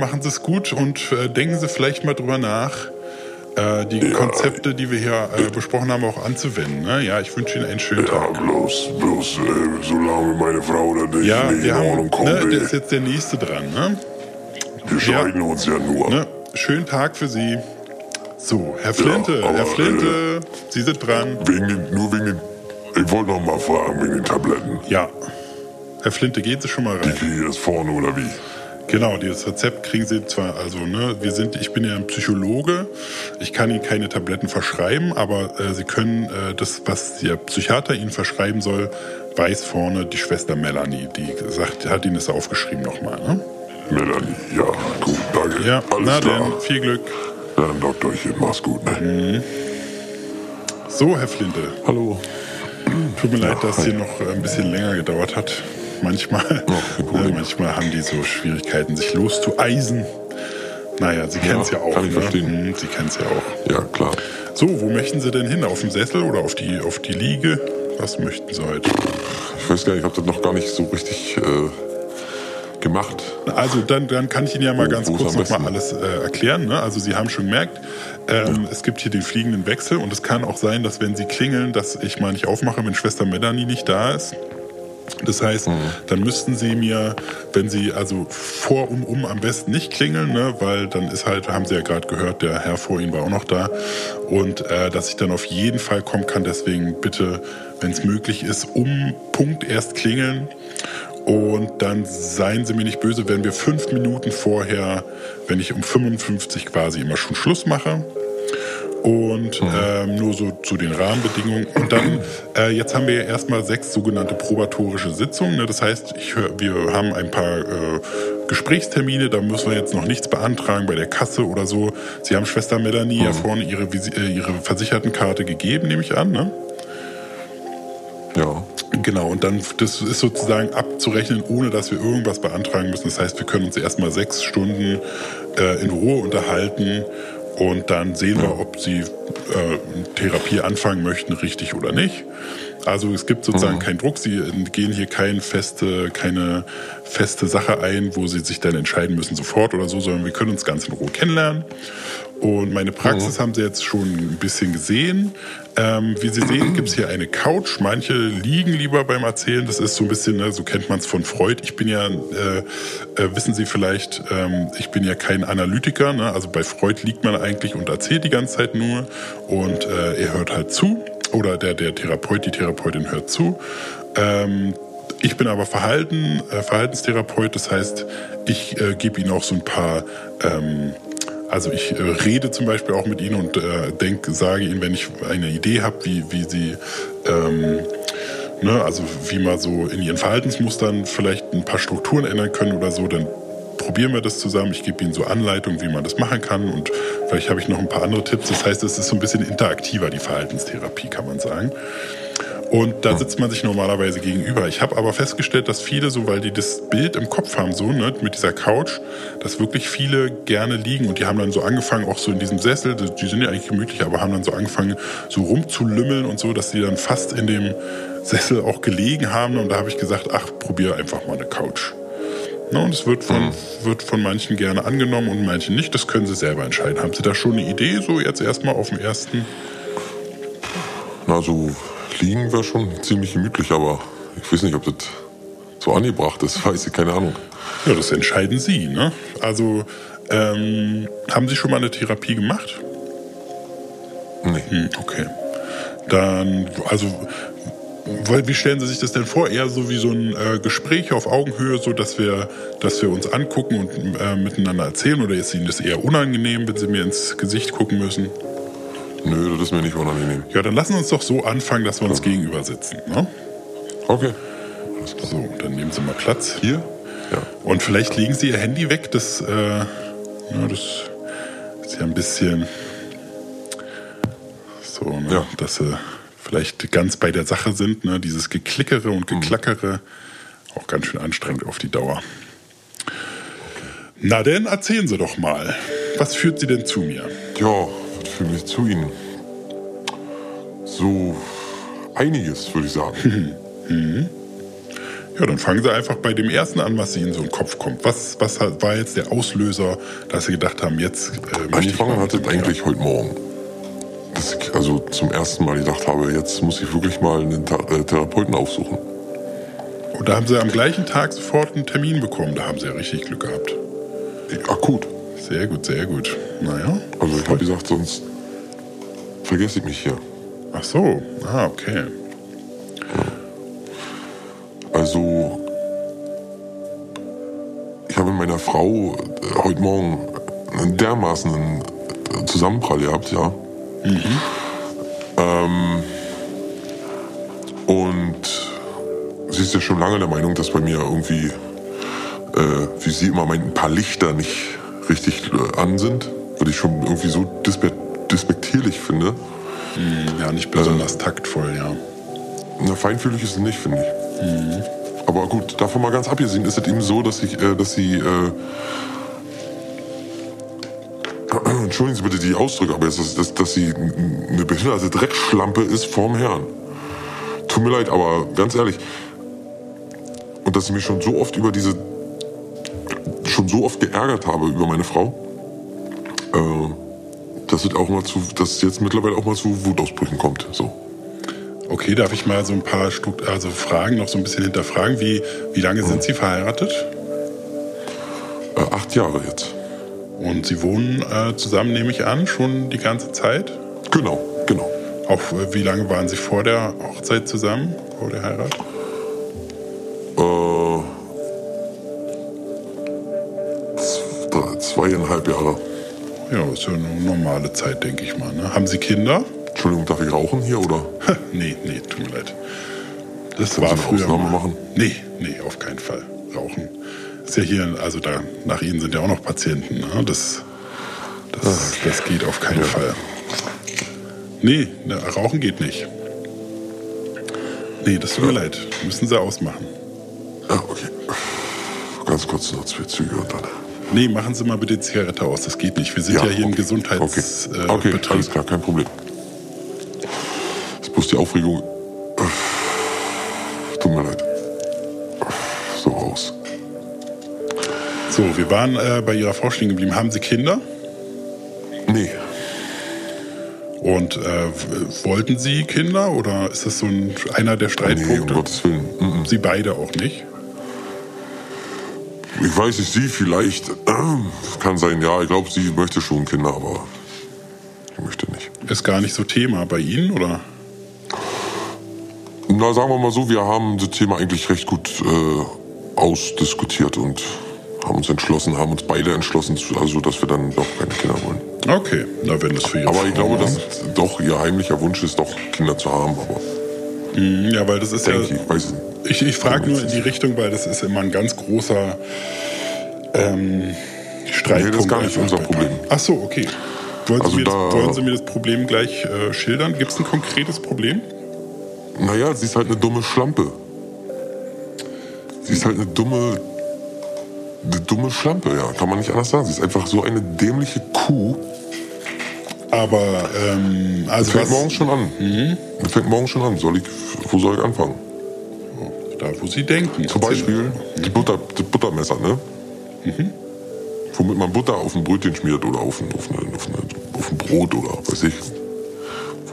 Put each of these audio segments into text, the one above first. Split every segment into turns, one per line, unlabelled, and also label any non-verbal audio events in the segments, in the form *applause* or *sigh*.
machen Sie es gut und äh, denken Sie vielleicht mal drüber nach, äh, die ja. Konzepte, die wir hier äh, besprochen haben, auch anzuwenden. Ne? Ja, ich wünsche Ihnen einen schönen
ja,
Tag.
bloß, bloß äh, solange meine Frau da nicht,
ja,
nicht
wir
in
haben,
Ordnung kommt.
ne, der ist jetzt der Nächste dran. Ne?
wir scheiden uns ja nur.
Ne? Schönen Tag für Sie. So, Herr Flinte,
aber,
Herr Flinte, Sie sind dran.
Wegen den, nur wegen den. Ich wollte noch mal fragen wegen den Tabletten.
Ja. Herr Flinte, gehen Sie schon mal
Die
rein.
kriege ich erst vorne oder wie?
Genau, dieses Rezept kriegen Sie zwar, also ne, wir sind, ich bin ja ein Psychologe, ich kann Ihnen keine Tabletten verschreiben, aber äh, Sie können äh, das, was der Psychiater Ihnen verschreiben soll, weiß vorne die Schwester Melanie, die sagt, hat Ihnen das aufgeschrieben nochmal, ne?
Melanie, ja, gut, danke.
Ja,
Alles
na
klar.
denn, viel Glück.
Dann Doktorchen, mach's gut, ne?
So, Herr Flinte,
Hallo.
tut mir leid, dass
hi.
hier noch äh, ein bisschen länger gedauert hat. Manchmal, *laughs*
Problem.
äh, manchmal haben die so Schwierigkeiten, sich loszueisen. Naja, Sie kennen es ja, auch.
kann ich
ne?
verstehen.
Mhm, Sie kennen es ja auch.
Ja, klar.
So, wo möchten Sie denn hin? Auf dem Sessel oder auf die, auf die Liege? Was möchten Sie heute?
Ich weiß gar nicht, ich habe das noch gar nicht so richtig äh, gemacht.
Also dann, dann kann ich Ihnen ja mal
Wo-
ganz
wo
kurz
am
noch mal
besten?
alles äh, erklären. Ne? Also Sie haben schon gemerkt, ähm, es gibt hier den fliegenden Wechsel und es kann auch sein, dass wenn Sie klingeln, dass ich mal nicht aufmache, wenn Schwester Melanie nicht da ist. Das heißt,
Mhm.
dann müssten Sie mir, wenn Sie also vor und um am besten nicht klingeln, ne, weil dann ist halt, haben Sie ja gerade gehört, der Herr vor Ihnen war auch noch da und äh, dass ich dann auf jeden Fall kommen kann. Deswegen bitte, wenn es möglich ist, um Punkt erst klingeln und dann seien Sie mir nicht böse, wenn wir fünf Minuten vorher, wenn ich um 55 quasi immer schon Schluss mache. Und ähm, nur so zu den Rahmenbedingungen. Und dann, äh, jetzt haben wir ja erstmal sechs sogenannte probatorische Sitzungen. Ne? Das heißt, hör, wir haben ein paar äh, Gesprächstermine, da müssen wir jetzt noch nichts beantragen bei der Kasse oder so. Sie haben Schwester Melanie ja vorne ihre, äh, ihre Versichertenkarte gegeben, nehme ich an, ne?
Ja.
Genau, und dann, das ist sozusagen abzurechnen, ohne dass wir irgendwas beantragen müssen. Das heißt, wir können uns erstmal sechs Stunden äh, in Ruhe unterhalten und dann sehen wir, ob sie äh, Therapie anfangen möchten, richtig oder nicht. Also es gibt sozusagen keinen Druck, sie gehen hier kein feste, keine feste Sache ein, wo sie sich dann entscheiden müssen sofort oder so, sondern wir können uns ganz in Ruhe kennenlernen. Und meine Praxis haben Sie jetzt schon ein bisschen gesehen. Ähm, wie Sie sehen, *clears throat* gibt es hier eine Couch. Manche liegen lieber beim Erzählen. Das ist so ein bisschen, ne, so kennt man es von Freud. Ich bin ja, äh, äh, wissen Sie vielleicht, ähm, ich bin ja kein Analytiker. Ne? Also bei Freud liegt man eigentlich und erzählt die ganze Zeit nur. Und äh, er hört halt zu. Oder der, der Therapeut, die Therapeutin hört zu. Ähm, ich bin aber Verhalten, äh, Verhaltenstherapeut, das heißt, ich äh, gebe Ihnen auch so ein paar, ähm, also ich äh, rede zum Beispiel auch mit Ihnen und äh, denk, sage Ihnen, wenn ich eine Idee habe, wie, wie Sie, ähm, ne, also wie man so in Ihren Verhaltensmustern vielleicht ein paar Strukturen ändern können oder so, dann probieren wir das zusammen. Ich gebe Ihnen so Anleitungen, wie man das machen kann und vielleicht habe ich noch ein paar andere Tipps. Das heißt, es ist so ein bisschen interaktiver, die Verhaltenstherapie, kann man sagen. Und da sitzt man sich normalerweise gegenüber. Ich habe aber festgestellt, dass viele, so weil die das Bild im Kopf haben, so ne, mit dieser Couch, dass wirklich viele gerne liegen und die haben dann so angefangen, auch so in diesem Sessel, die sind ja eigentlich gemütlich, aber haben dann so angefangen, so rumzulümmeln und so, dass die dann fast in dem Sessel auch gelegen haben. Und da habe ich gesagt, ach, probier einfach mal eine Couch. Ne, und es wird von, wird von manchen gerne angenommen und manchen nicht. Das können sie selber entscheiden. Haben Sie da schon eine Idee, so jetzt erstmal auf dem ersten?
Na, so liegen wäre schon ziemlich gemütlich, aber ich weiß nicht, ob das so angebracht ist. *laughs* Weiß ich, keine Ahnung.
Ja, das entscheiden Sie. Ne? Also, ähm, haben Sie schon mal eine Therapie gemacht?
Nee.
Hm, okay. Dann, also, wie stellen Sie sich das denn vor? Eher so wie so ein äh, Gespräch auf Augenhöhe, so dass wir, dass wir uns angucken und äh, miteinander erzählen? Oder ist Ihnen das eher unangenehm, wenn Sie mir ins Gesicht gucken müssen?
Nö, das ist mir nicht unangenehm.
Ja, dann lassen wir uns doch so anfangen, dass wir uns gegenüber sitzen. Ne?
Okay.
So, dann nehmen Sie mal Platz.
Hier? Ja.
Und vielleicht legen Sie Ihr Handy weg. Das, äh, ja, das ist ja ein bisschen so, ne,
Ja.
dass Sie vielleicht ganz bei der Sache sind. Ne? Dieses Geklickere und Geklackere, auch ganz schön anstrengend auf die Dauer. Na denn, erzählen Sie doch mal. Was führt Sie denn zu mir?
Ja, mich zu Ihnen? So einiges, würde ich sagen.
Ja, dann fangen Sie einfach bei dem ersten an, was Ihnen so in den Kopf kommt. Was, was war jetzt der Auslöser, dass Sie gedacht haben, jetzt äh,
Angefangen hat es eigentlich heute Morgen. Dass ich also zum ersten Mal gedacht habe, jetzt muss ich wirklich mal einen Tha äh, Therapeuten aufsuchen.
Und da haben Sie am gleichen Tag sofort einen Termin bekommen. Da haben Sie ja richtig Glück gehabt.
Akut.
Sehr gut, sehr gut. Naja.
Also ich habe gesagt, sonst vergesse ich mich hier.
Ach so. Ah, okay.
Also ich habe mit meiner Frau äh, heute Morgen einen dermaßen einen äh, Zusammenprall gehabt, ja. Ähm, und sie ist ja schon lange der Meinung, dass bei mir irgendwie, äh, wie sie immer meint, ein paar Lichter nicht richtig äh, an sind, was ich schon irgendwie so dispe despektierlich finde.
Ja, nicht besonders taktvoll, ja.
Na, feinfühlig ist es nicht, finde ich. Aber gut, davon mal ganz abgesehen, ist es eben so, dass ich, äh, dass sie, äh, *clears throat* entschuldigen Sie bitte die Ausdrücke, aber ist, dass, dass sie eine behinderte Dreckschlampe ist vorm Herrn. Tut mir leid, aber ganz ehrlich. Und dass ich mich schon so oft über diese, schon so oft geärgert habe über meine Frau, äh, dass es auch mal zu, dass jetzt mittlerweile auch mal zu Wutausbrüchen kommt, so.
Okay, darf ich mal so ein paar Stru also Fragen noch so ein bisschen hinterfragen? Wie, wie lange sind Sie verheiratet?
Äh, acht Jahre jetzt.
Und Sie wohnen äh, zusammen, nehme ich an, schon die ganze Zeit?
Genau, genau.
Auch äh, wie lange waren Sie vor der Hochzeit zusammen, vor der Heirat?
Zweieinhalb Jahre.
Ja, ist ja eine normale Zeit, denke ich mal. Ne? Haben Sie Kinder?
Entschuldigung, darf ich rauchen hier oder? *laughs*
nee, nee, tut mir leid. Das
Können
war
Sie eine
früher
Ausnahme
mal.
machen?
Nee, nee, auf keinen Fall. Rauchen. Ist ja hier, also da, nach Ihnen sind ja auch noch Patienten. Ne? Das, das, das geht auf keinen Fall. Nee, ne, Rauchen geht nicht. Nee, das tut mir leid. Müssen Sie ausmachen.
Ja, okay. Ganz kurz noch zwei Züge und dann.
Nee, machen Sie mal bitte die Zigarette aus. Das geht nicht. Wir sind ja, hier im
okay.
Gesundheitsbetrieb.
Okay,
Äh,
okay alles klar, kein Problem. Ist bloß die Aufregung. Tut mir leid. So raus.
So, wir waren äh, bei Ihrer Frau stehen geblieben. Haben Sie Kinder?
Nee,
Und äh, wollten Sie Kinder oder ist das so ein, einer der
nee, um
Streitpunkte?
Gottes Willen. Mm, mm.
Sie beide auch nicht?
Ich weiß nicht, sie vielleicht. *clears throat* Kann sein, ja, ich glaube, sie möchte schon Kinder, aber ich möchte nicht.
Ist gar nicht so Thema bei Ihnen oder?
Na, sagen wir mal so, wir haben das Thema eigentlich recht gut äh, ausdiskutiert und haben uns entschlossen, haben uns beide entschlossen, also dass wir dann doch keine Kinder wollen.
Okay, na wenn das für Ihre
Aber ich glaube, dass doch ihr heimlicher Wunsch ist, doch Kinder zu haben. Aber
Mhm, Ja, weil das ist ja.
denke ich, weiß nicht.
Ich, ich frage nur in die Richtung, weil das ist immer ein ganz großer ähm, Streitpunkt.
Nee, das ist gar nicht unser Problem.
Ach so, okay. Wollen,
Also
Sie, mir das,
da-
wollen Sie mir das Problem gleich äh, schildern? Gibt es ein konkretes Problem?
Naja, sie ist halt eine dumme Schlampe. Sie ist halt eine dumme, eine dumme Schlampe, ja, kann man nicht anders sagen. Sie ist einfach so eine dämliche Kuh.
Aber ähm,
Das
also
fängt
was,
morgens schon an. Das fängt morgens schon an. Soll ich, wo soll ich anfangen?
Da wo Sie denken.
Zum Beispiel die Butter, das Buttermesser, ne? Womit man Butter auf ein Brötchen schmiert oder auf ein, auf, eine, auf, eine, auf ein Brot oder weiß ich.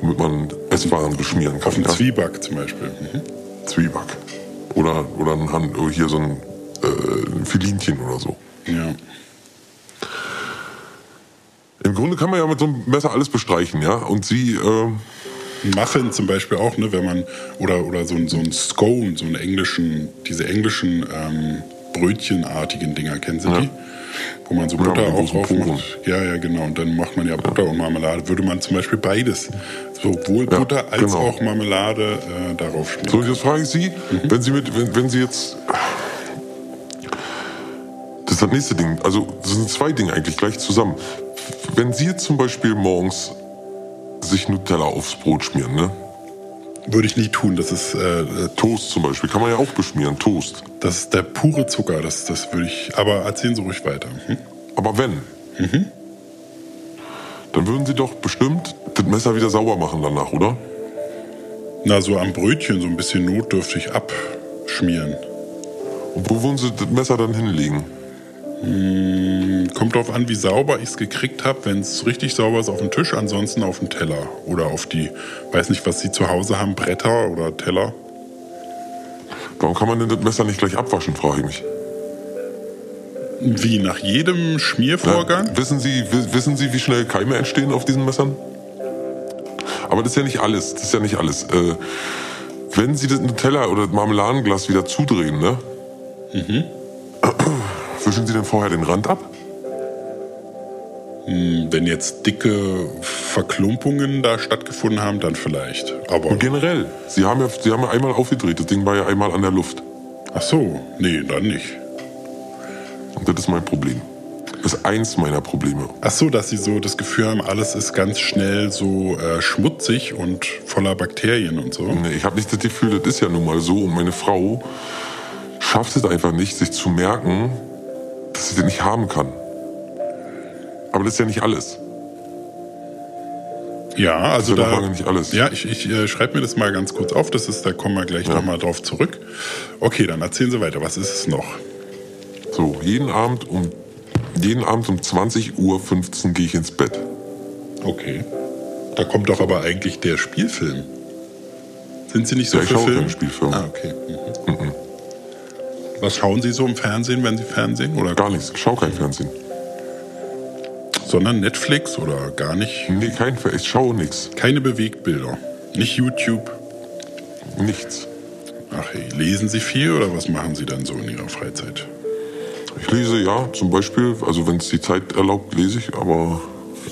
Womit man Esswaren beschmieren kann.
Auf
ja?
Zwieback zum Beispiel. Mhm.
Zwieback. Oder, oder ein Hand, oder hier so ein, äh, ein Filinchen oder so.
Ja.
Im Grunde kann man ja mit so einem Messer alles bestreichen, ja. Und sie, äh,
Muffin zum Beispiel auch, ne, wenn man, oder, oder so, ein- so ein Scone, so einen englischen, diese englischen ähm, Brötchenartigen Dinger, kennen Sie
Ja.
die? Wo man so
Ja,
Butter
mit
auch drauf macht. Ja, ja, genau. Und dann macht man ja Butter und Marmelade. Würde man zum Beispiel beides, sowohl
Ja,
Butter als
genau.
auch Marmelade äh, darauf schmieren.
so jetzt frage ich Sie, wenn Sie mit, wenn, wenn Sie jetzt, das ist das nächste Ding. Also das sind zwei Dinge eigentlich gleich zusammen. Wenn Sie jetzt zum Beispiel morgens sich Nutella aufs Brot schmieren, ne?
Würde ich nie tun. Das ist, äh,
Toast zum Beispiel, kann man ja auch beschmieren, Toast.
das ist der pure Zucker. Das, das würde ich. Aber erzählen Sie ruhig weiter. Hm?
Aber wenn, dann würden Sie doch bestimmt das Messer wieder sauber machen danach, oder?
Na, so am Brötchen so ein bisschen notdürftig abschmieren.
Und wo würden Sie das Messer dann hinlegen?
Kommt drauf an, wie sauber ich es gekriegt habe. Wenn es richtig sauber ist, auf den Tisch, ansonsten auf den Teller. Oder auf die, weiß nicht, was Sie zu Hause haben, Bretter oder Teller.
Warum kann man denn das Messer nicht gleich abwaschen, frage ich mich.
Wie, nach jedem Schmiervorgang?
Na, wissen, Sie, wi- wissen Sie, wie schnell Keime entstehen auf diesen Messern? Aber das ist ja nicht alles. Das ist ja nicht alles. Äh, wenn Sie das Teller oder das Marmeladenglas wieder zudrehen, ne? *clears throat* Wischen Sie denn vorher den Rand ab?
Wenn jetzt dicke Verklumpungen da stattgefunden haben, dann vielleicht. Aber,
Und generell, Sie haben ja, Sie haben ja einmal aufgedreht. Das Ding war ja einmal an der Luft.
ach so, nee, dann nicht.
Und das ist mein Problem. Das ist eins meiner Probleme.
Ach so, dass sie so das Gefühl haben, alles ist ganz schnell so äh, schmutzig und voller Bakterien und so.
Nee, ich habe nicht das Gefühl, das ist ja nun mal so. Und meine Frau schafft es einfach nicht, sich zu merken, dass sie das nicht haben kann. Aber das ist ja nicht alles.
Ja, also
Das ist ja
da.
noch lange nicht alles.
Ja, ich, ich äh, schreibe mir das mal ganz kurz auf. Das ist, da kommen wir gleich
Ja.
nochmal drauf zurück. Okay, dann erzählen Sie weiter. Was ist es noch?
So, jeden Abend um, jeden Abend um 20.15 Uhr gehe ich ins Bett.
Okay. Da kommt doch aber eigentlich der Spielfilm. Sind Sie nicht so
Ja, ich
für Film?
keine Spielfilme.
Ah, okay. Mhm. Was schauen Sie so im Fernsehen, wenn Sie Fernsehen? Oder
Gar nichts. Ich schaue kein Fernsehen.
sondern Netflix oder gar nicht?
Nee, kein Fer Ich schaue nichts.
Keine Bewegtbilder. Nicht YouTube.
Nichts.
Ach hey, lesen Sie viel oder was machen Sie dann so in Ihrer Freizeit?
Ich lese ja, zum Beispiel, also wenn es die Zeit erlaubt, lese ich, aber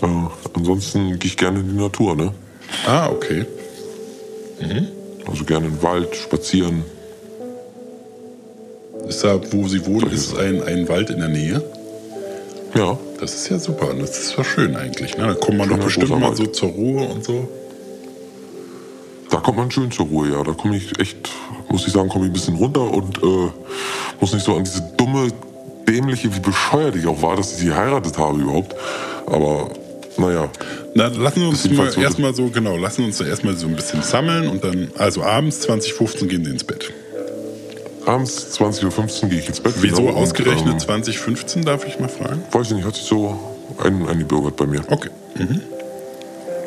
äh, ansonsten gehe ich gerne in die Natur, ne?
Ah, okay.
Also gerne in den Wald, spazieren.
Ist da, wo Sie wohnen, ist ein, ein Wald in der Nähe?
Ja,
Das ist ja super. Das ist doch schön eigentlich. Ne? Da kommt man doch bestimmt mal
Wald.
so zur Ruhe und so.
da kommt man schön zur Ruhe, ja. Da komme ich echt, muss ich sagen, komme ich ein bisschen runter und äh, muss nicht so an diese dumme, dämliche, wie bescheuert ich auch war, dass ich sie geheiratet habe überhaupt. Aber naja,
Na, lassen wir uns mal
so.
erstmal so, genau, lassen wir uns da erstmal so ein bisschen sammeln und dann, also abends 2015 gehen Sie ins Bett.
Abends 20.15 Uhr gehe ich ins Bett.
Wieso
genau, und,
ausgerechnet
ähm,
2015, darf ich mal fragen?
Weiß ich nicht, hat sich so ein, eingebürgert bei mir.
Okay.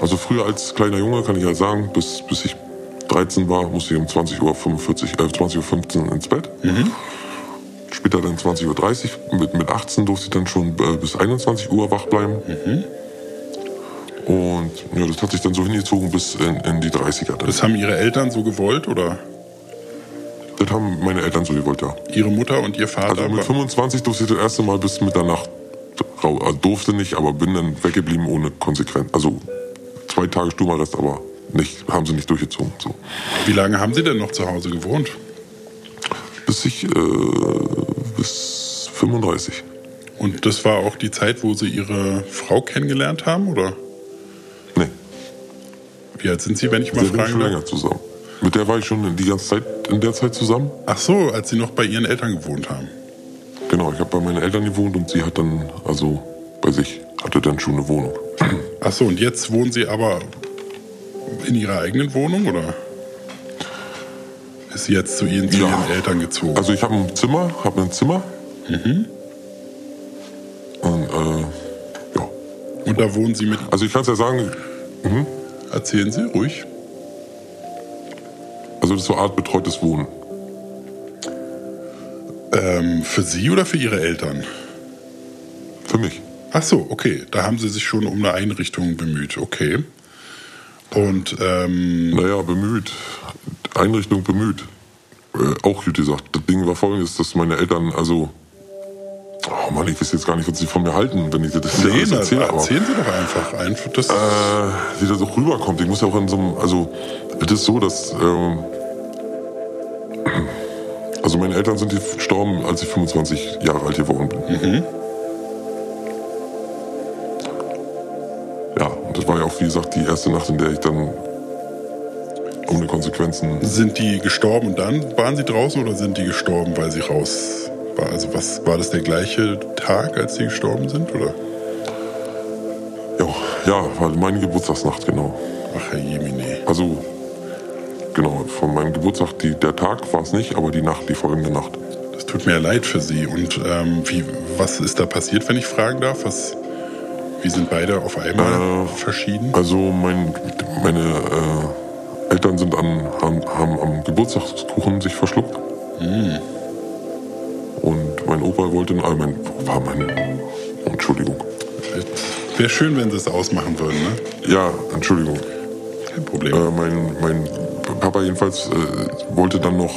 Also früher als kleiner Junge kann ich ja sagen, bis, bis ich 13 war, musste ich um 20.45 Uhr, äh, 20.15 Uhr ins Bett. Später dann 20.30 Uhr. Mit, mit 18 durfte ich dann schon äh, bis 21 Uhr wach bleiben. Und ja, das hat sich dann so hingezogen bis in, in die 30er. Dann.
Das haben Ihre Eltern so gewollt oder
Das haben meine Eltern so gewollt, ja.
Ihre Mutter und Ihr Vater?
Also mit
wa-
25 durfte ich das erste Mal bis Mitternacht rau- also durfte nicht, aber bin dann weggeblieben ohne Konsequenz. Also zwei Tage Sturmarrest, aber nicht, haben sie nicht durchgezogen. So.
Wie lange haben Sie denn noch zu Hause gewohnt?
Bis ich, äh, bis 35.
Und das war auch die Zeit, wo Sie Ihre Frau kennengelernt haben, oder?
Nee,
Wie alt sind Sie, wenn ich mal
wir sind
fragen
schon
darf?
länger zusammen. Mit der war ich schon die ganze Zeit, in der Zeit zusammen.
Ach so, als Sie noch bei Ihren Eltern gewohnt haben.
Genau, ich habe bei meinen Eltern gewohnt und sie hat dann, also bei sich, hatte dann schon eine Wohnung. *clears throat*
Ach so, und jetzt wohnen Sie aber in Ihrer eigenen Wohnung, oder? Ist sie jetzt zu Ihren, zu
Ja.
Ihren Eltern gezogen?
Also ich habe ein Zimmer, habe ein Zimmer. Und äh, ja,
und da wohnen Sie mit.
also ich kann es ja sagen,
Erzählen Sie ruhig.
Also das ist so eine Art betreutes Wohnen.
Ähm, für Sie oder für Ihre Eltern?
Für mich.
Ach so, okay. Da haben Sie sich schon um eine Einrichtung bemüht. Okay. Und ähm,
Naja, bemüht. Einrichtung bemüht. Äh, auch gut gesagt. Das Ding war folgendes, dass meine Eltern, also. Oh Mann, ich weiß jetzt gar nicht, was sie von mir halten, wenn ich dir das
nee,
alles
na,
erzähle. Aber,
erzählen Sie doch einfach. einfach das,
äh, wie das auch rüberkommt. Ich muss ja auch in so einem. Also, es ist so, dass. Ähm, also, meine Eltern sind gestorben, als ich 25 Jahre alt geworden bin. Ja, und das war ja auch, wie gesagt, die erste Nacht, in der ich dann ohne Konsequenzen
sind die gestorben und dann waren Sie draußen oder sind die gestorben, weil Sie raus war? Also was war das der gleiche Tag, als Sie gestorben sind? Oder?
Ja, ja, war meine Geburtstagsnacht, genau.
Ach Herr Jemine.
Also, genau, von meinem Geburtstag, die, der Tag war es nicht, aber die Nacht, die folgende Nacht.
Das tut mir leid für Sie. Und ähm, wie, was ist da passiert, wenn ich fragen darf? Was, wie sind beide auf einmal
Äh,
verschieden?
Also mein, meine äh, Eltern sind an, haben, haben am Geburtstagskuchen sich verschluckt. Und mein Opa wollte, äh, mein Opa, mein, Entschuldigung.
Wäre schön, wenn Sie es ausmachen würden, ne?
Ja, Entschuldigung.
Kein Problem.
Äh, mein, mein Papa jedenfalls äh, wollte dann noch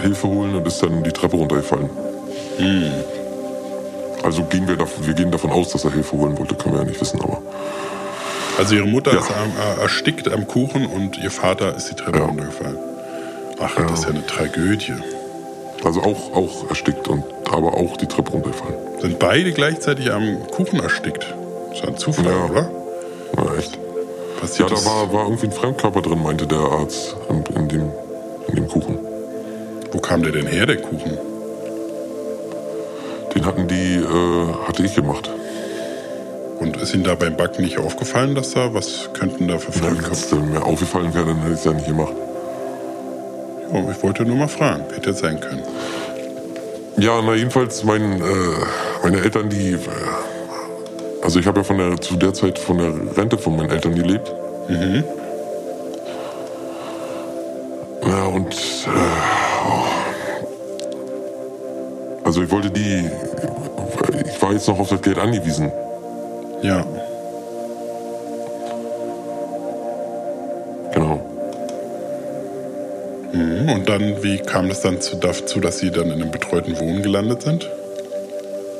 Hilfe holen und ist dann die Treppe runtergefallen. Also gehen wir, davon, wir gehen davon aus, dass er Hilfe holen wollte, können wir ja nicht wissen, aber
Also Ihre Mutter
ja.
ist äh, erstickt am Kuchen und Ihr Vater ist die Treppe
Ja.
runtergefallen. Ach, das ist ja eine Tragödie.
also auch, auch erstickt und aber auch die Treppe runtergefallen.
Sind beide gleichzeitig am Kuchen erstickt? Das ist ein Zufall,
Ja.
oder?
Ja, echt. Ja,
Passiert
da
das-
war, war irgendwie ein Fremdkörper drin, meinte der Arzt in, in, dem, in dem Kuchen.
Wo kam der denn her, der Kuchen?
Den hatten die, äh, hatte ich gemacht.
Und ist Ihnen da beim Backen nicht aufgefallen, dass da, was könnten da für
Wenn
Fremdkörper?
es mir aufgefallen wäre, dann hätte ich es ja nicht gemacht.
Oh, ich wollte nur mal fragen, hätte jetzt sein können.
Ja, na jedenfalls mein, äh, meine Eltern, die, äh, also ich habe ja von der, zu der Zeit von der Rente von meinen Eltern gelebt. Ja, und äh, oh. also ich wollte die, ich war jetzt noch auf das Geld angewiesen.
Ja.
Genau.
Mhm. Und dann, wie kam es dann zu, dazu, dass Sie dann in einem betreuten Wohnen gelandet sind?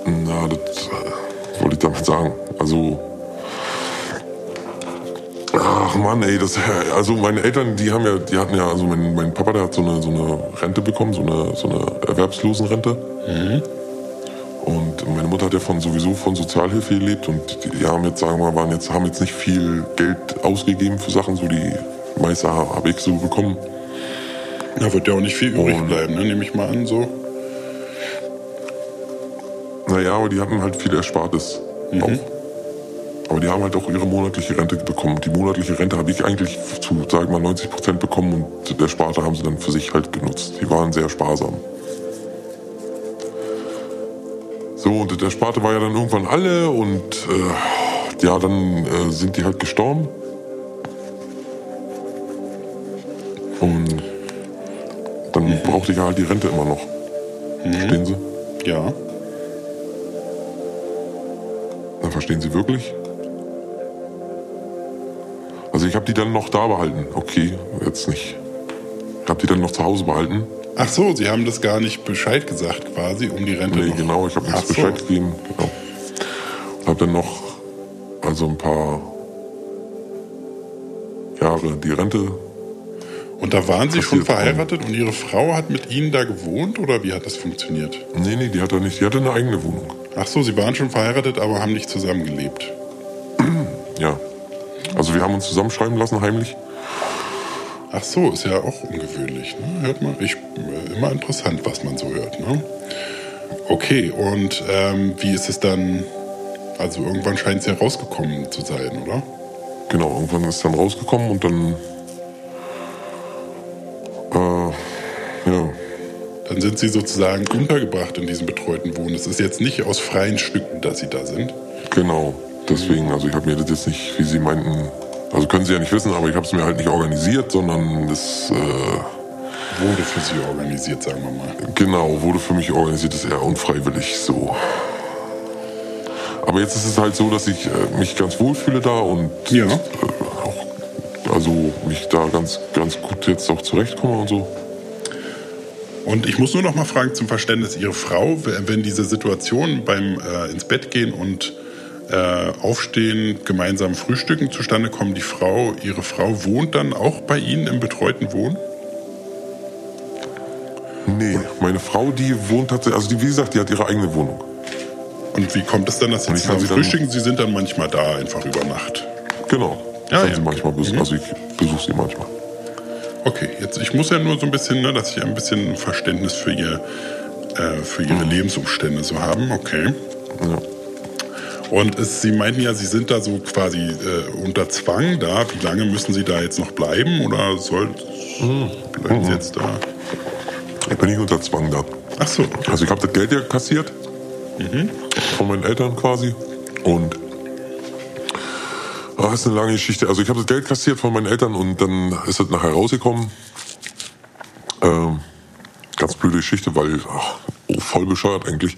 Na, das damit sagen. Also. Ach Mann, ey, das, also meine Eltern, die haben ja, die hatten ja, also mein, mein Papa, der hat so eine, so eine Rente bekommen, so eine, so eine Erwerbslosenrente. Und meine Mutter hat ja von, sowieso von Sozialhilfe gelebt und die haben jetzt, sagen wir mal, waren jetzt, haben jetzt nicht viel Geld ausgegeben für Sachen, so die meiste habe ich so bekommen.
Da wird ja auch nicht viel übrig
Und-
bleiben, ne? nehme ich mal an, so.
Naja, aber die hatten halt viel Erspartes auch. Aber die haben halt auch ihre monatliche Rente bekommen. Die monatliche Rente habe ich eigentlich zu, sagen wir mal, 90 Prozent bekommen und der Sparte haben sie dann für sich halt genutzt. Die waren sehr sparsam. So, und der Sparte war ja dann irgendwann alle und äh, ja, dann äh, sind die halt gestorben. Und dann brauchte ich ja halt die Rente immer noch. Verstehen Sie?
Ja.
Na, verstehen Sie wirklich? Also ich habe die dann noch da behalten. Okay, jetzt nicht. Ich habe die dann noch zu Hause behalten.
Ach so, Sie haben das gar nicht Bescheid gesagt, quasi, um die Rente
Nee,
noch...
genau, ich habe nichts
so.
Bescheid gegeben. Genau. Habe dann noch also ein paar Jahre die Rente.
Und da waren Sie schon verheiratet und Ihre Frau hat mit Ihnen da gewohnt oder wie hat das funktioniert?
Nee, nee, die hatte nicht. Die hatte eine eigene Wohnung.
Ach so, Sie waren schon verheiratet, aber haben nicht zusammengelebt.
Ja. Also wir haben uns zusammenschreiben lassen, heimlich.
Ach so, ist ja auch ungewöhnlich. Ne? Hört man, ich, äh, immer interessant, was man so hört. Ne? Okay, und ähm, wie ist es dann? Also irgendwann scheint es ja rausgekommen zu sein, oder?
Genau, irgendwann ist dann rausgekommen und dann.
Sind Sie sozusagen untergebracht in diesem betreuten Wohnen. Es ist jetzt nicht aus freien Stücken, dass Sie da sind.
Genau, deswegen, also ich habe mir das jetzt nicht, wie Sie meinten, also können Sie ja nicht wissen, aber ich habe es mir halt nicht organisiert, sondern das, äh,
Wurde für Sie organisiert, sagen wir mal.
genau, wurde für mich organisiert, ist eher unfreiwillig so. Aber jetzt ist es halt so, dass ich äh, mich ganz wohl fühle da und
Ja.
äh, auch, also mich da ganz, ganz gut jetzt auch zurechtkomme und so.
Und ich muss nur noch mal fragen zum Verständnis, Ihre Frau, wenn diese Situation beim äh, ins Bett gehen und äh, Aufstehen, gemeinsam Frühstücken zustande kommen, die Frau, Ihre Frau wohnt dann auch bei Ihnen im betreuten Wohnen?
Nee, meine Frau, die wohnt tatsächlich, also die, wie gesagt, die hat ihre eigene Wohnung.
Und wie kommt es dann, dass Sie zusammen
sie
frühstücken? Sie sind dann manchmal da einfach über Nacht.
Genau.
Ja,
kann
ja.
sie manchmal besuchen, also ich besuche sie manchmal.
Okay, jetzt ich muss ja nur so ein bisschen, ne, dass ich ein bisschen Verständnis für ihr, äh, für ihre Lebensumstände so haben. Okay.
Ja.
Und es, Sie meinten ja, Sie sind da so quasi äh, unter Zwang da. Wie lange müssen Sie da jetzt noch bleiben oder soll bleiben Sie jetzt da?
Ich bin nicht unter Zwang da.
Ach so.
Also ich habe das Geld ja kassiert von meinen Eltern quasi und ah, das ist eine lange Geschichte. Also ich habe das Geld kassiert von meinen Eltern und dann ist das nachher rausgekommen. Ähm, ganz blöde Geschichte, weil ach, oh, voll bescheuert eigentlich.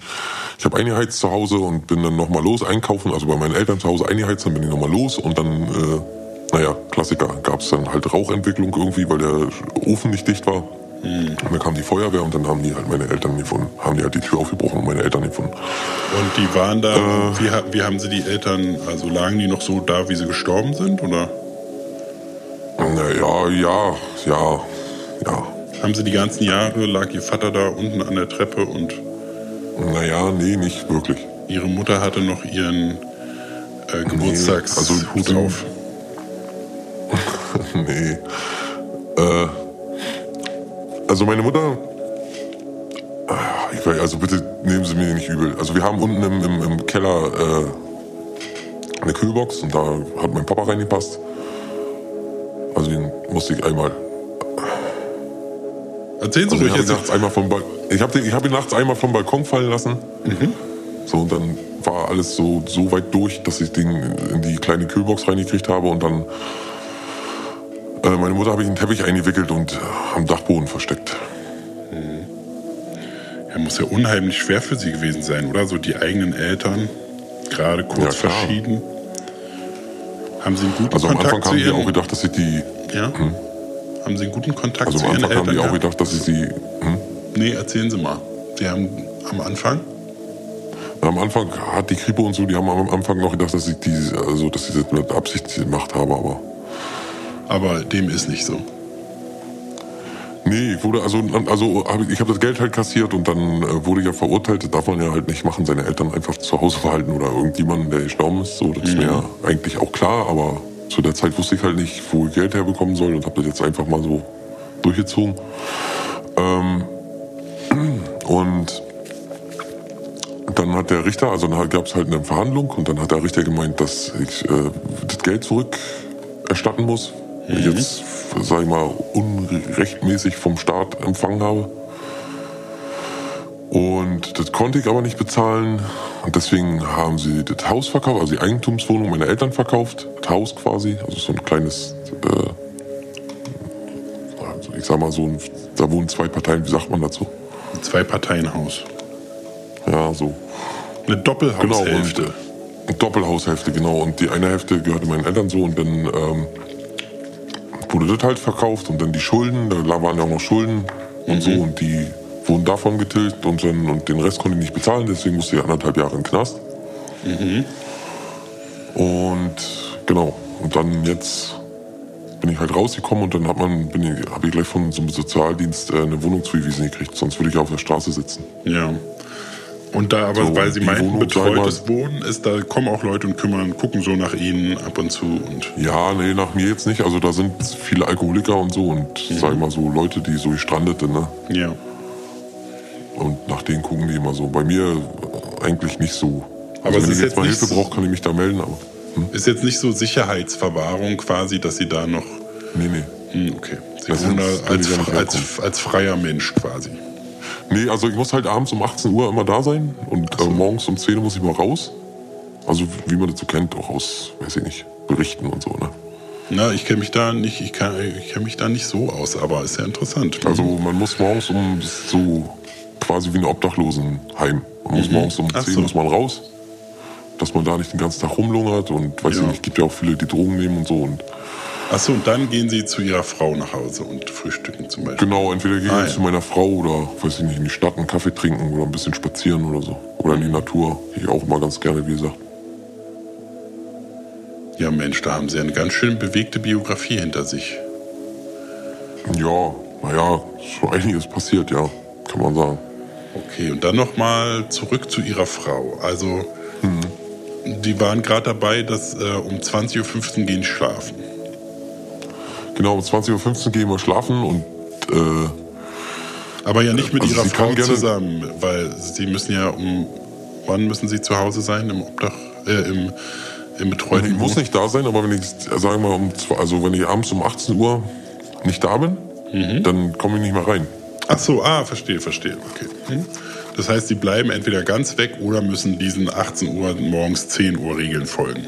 Ich habe eingeheizt zu Hause und bin dann nochmal los einkaufen, also bei meinen Eltern zu Hause eingeheizt, dann bin ich nochmal los und dann, äh, naja, Klassiker, gab es dann halt Rauchentwicklung irgendwie, weil der Ofen nicht dicht war. Und dann kam die Feuerwehr und dann haben die halt meine Eltern gefunden, haben die halt die Tür aufgebrochen und meine Eltern gefunden.
Und die waren da, wie, ha- wie haben sie die Eltern, also lagen die noch so da, wie sie gestorben sind? Oder
Na, ja, ja, ja, ja.
haben sie die ganzen Jahre, lag ihr Vater da unten an der Treppe und
Naja, nee, nicht wirklich.
ihre Mutter hatte noch ihren äh, Geburtstagshut
also sie-
auf? *laughs*
nee. Äh, also meine Mutter. Ich weiß, also bitte nehmen Sie mir nicht übel. Also wir haben unten im, im, im Keller äh, eine Kühlbox und da hat mein Papa reingepasst. Also den musste ich einmal.
Erzählen Sie
Also
ruhig jetzt.
nachts einmal vom Bal ich habe hab ihn nachts einmal vom Balkon fallen lassen. So und dann war alles so so weit durch, dass ich den in die kleine Kühlbox reingekriegt habe und dann äh, meine Mutter habe ich einen Teppich eingewickelt und äh, am Dachboden versteckt.
Ja, muss ja unheimlich schwer für Sie gewesen sein, oder? So die eigenen Eltern, gerade kurz
Ja,
verschieden. Haben Sie einen guten
Also am
Kontakt
Anfang
zu
haben die
Ihren
auch gedacht, dass ich die
Ja? Haben Sie einen guten Kontakt
also
zu
am
Ihren
Anfang haben
Eltern?
die auch gedacht, dass ich sie hm?
Nee, erzählen Sie mal. Sie haben am Anfang?
am Anfang hat die Kripo und so, die haben am Anfang noch gedacht, dass ich die also dass ich das mit Absicht gemacht habe, aber
Aber dem ist nicht so.
Nee, ich wurde also, also hab ich, ich habe das Geld halt kassiert und dann äh, wurde ich ja verurteilt. Das darf man ja halt nicht machen, seine Eltern einfach zu Hause verhalten oder irgendjemanden, der gestorben ist. So, das ist mir ja eigentlich auch klar, aber zu der Zeit wusste ich halt nicht, wo ich Geld herbekommen soll und habe das jetzt einfach mal so durchgezogen. Ähm, und dann hat der Richter, also dann gab es halt eine Verhandlung und dann hat der Richter gemeint, dass ich äh, das Geld zurück erstatten muss. Wenn Ich jetzt, sag ich mal, unrechtmäßig vom Staat empfangen habe. Und das konnte ich aber nicht bezahlen. Und deswegen haben sie das Haus verkauft, also die Eigentumswohnung meiner Eltern verkauft. Das Haus quasi, also so ein kleines, äh, also ich sag mal so, ein, da wohnen zwei Parteien, wie sagt man dazu?
Ein Zwei-Parteien-Haus.
Ja, so
Eine
Genau,
Doppelhaushälfte.
und äh, Doppelhaushälfte, genau. Und die eine Hälfte gehörte meinen Eltern so und dann ähm, wurde das halt verkauft und dann die Schulden, da waren ja auch noch Schulden und so und die wurden davon getilgt und, dann, und den Rest konnte ich nicht bezahlen, deswegen musste ich anderthalb Jahre in den Knast. Und genau, und dann jetzt bin ich halt rausgekommen und dann hat man, bin ich, habe ich gleich von so einem Sozialdienst äh, eine Wohnung zugewiesen gekriegt, sonst würde ich auf der Straße sitzen.
ja. Und da aber,
So,
weil Sie meinten, betreutes Wohnen ist, da kommen auch Leute und kümmern, gucken so nach Ihnen ab und zu und
Ja, nee, nach mir jetzt nicht. Also da sind viele Alkoholiker und so und sag ich mal so Leute, die so gestrandete, ne?
ja.
Und nach denen gucken die immer so. Bei mir eigentlich nicht so.
Aber
Also wenn ich
jetzt
jetzt mal Hilfe brauche, kann ich mich da melden, aber
Ist jetzt nicht so Sicherheitsverwahrung quasi, dass Sie da noch.
nee, nee.
Hm, okay. Sie wohnen als, als, als freier Mensch quasi.
Nee, also ich muss halt abends um 18 Uhr immer da sein und äh, morgens um 10 Uhr muss ich mal raus. Also wie man das so kennt, auch aus, weiß ich nicht, Berichten und so, ne?
Na, ich kenne mich da nicht, ich, kann- ich kenne mich da nicht so aus, aber ist ja interessant.
Also man muss morgens um so quasi wie ein Obdachlosenheim. Man muss morgens um
Mhm. Ach
10
so.
muss man raus, dass man da nicht den ganzen Tag rumlungert und weiß
Ja.
ich nicht, gibt ja auch viele, die Drogen nehmen und so und
Achso, und dann gehen Sie zu Ihrer Frau nach Hause und frühstücken zum Beispiel.
Genau, entweder gehe ich
Ah, ja.
zu meiner Frau oder, weiß ich nicht, in die Stadt einen Kaffee trinken oder ein bisschen spazieren oder so. Oder in die Natur. Ich auch immer ganz gerne, wie gesagt.
Ja, Mensch, da haben Sie eine ganz schön bewegte Biografie hinter sich.
Ja, naja, schon einiges passiert, ja, kann man sagen.
Okay, und dann nochmal zurück zu Ihrer Frau. Also,
Mhm.
die waren gerade dabei, dass äh, um 20.15 Uhr gehen schlafen.
Genau, um 20.15 Uhr gehen wir schlafen und äh,
Aber ja nicht mit
Also
Ihrer Frau zusammen, weil Sie müssen ja um. Wann müssen Sie zu Hause sein? Im Obdach, äh, im, im betreuten
ich muss nicht da sein, aber wenn ich, sagen wir um, zwei- also wenn ich abends um 18 Uhr nicht da bin,
Mhm.
dann komme ich nicht mehr rein.
Ach so, ah, verstehe, verstehe. Okay. Hm. Das heißt, sie bleiben entweder ganz weg oder müssen diesen 18 Uhr morgens 10 Uhr Regeln folgen.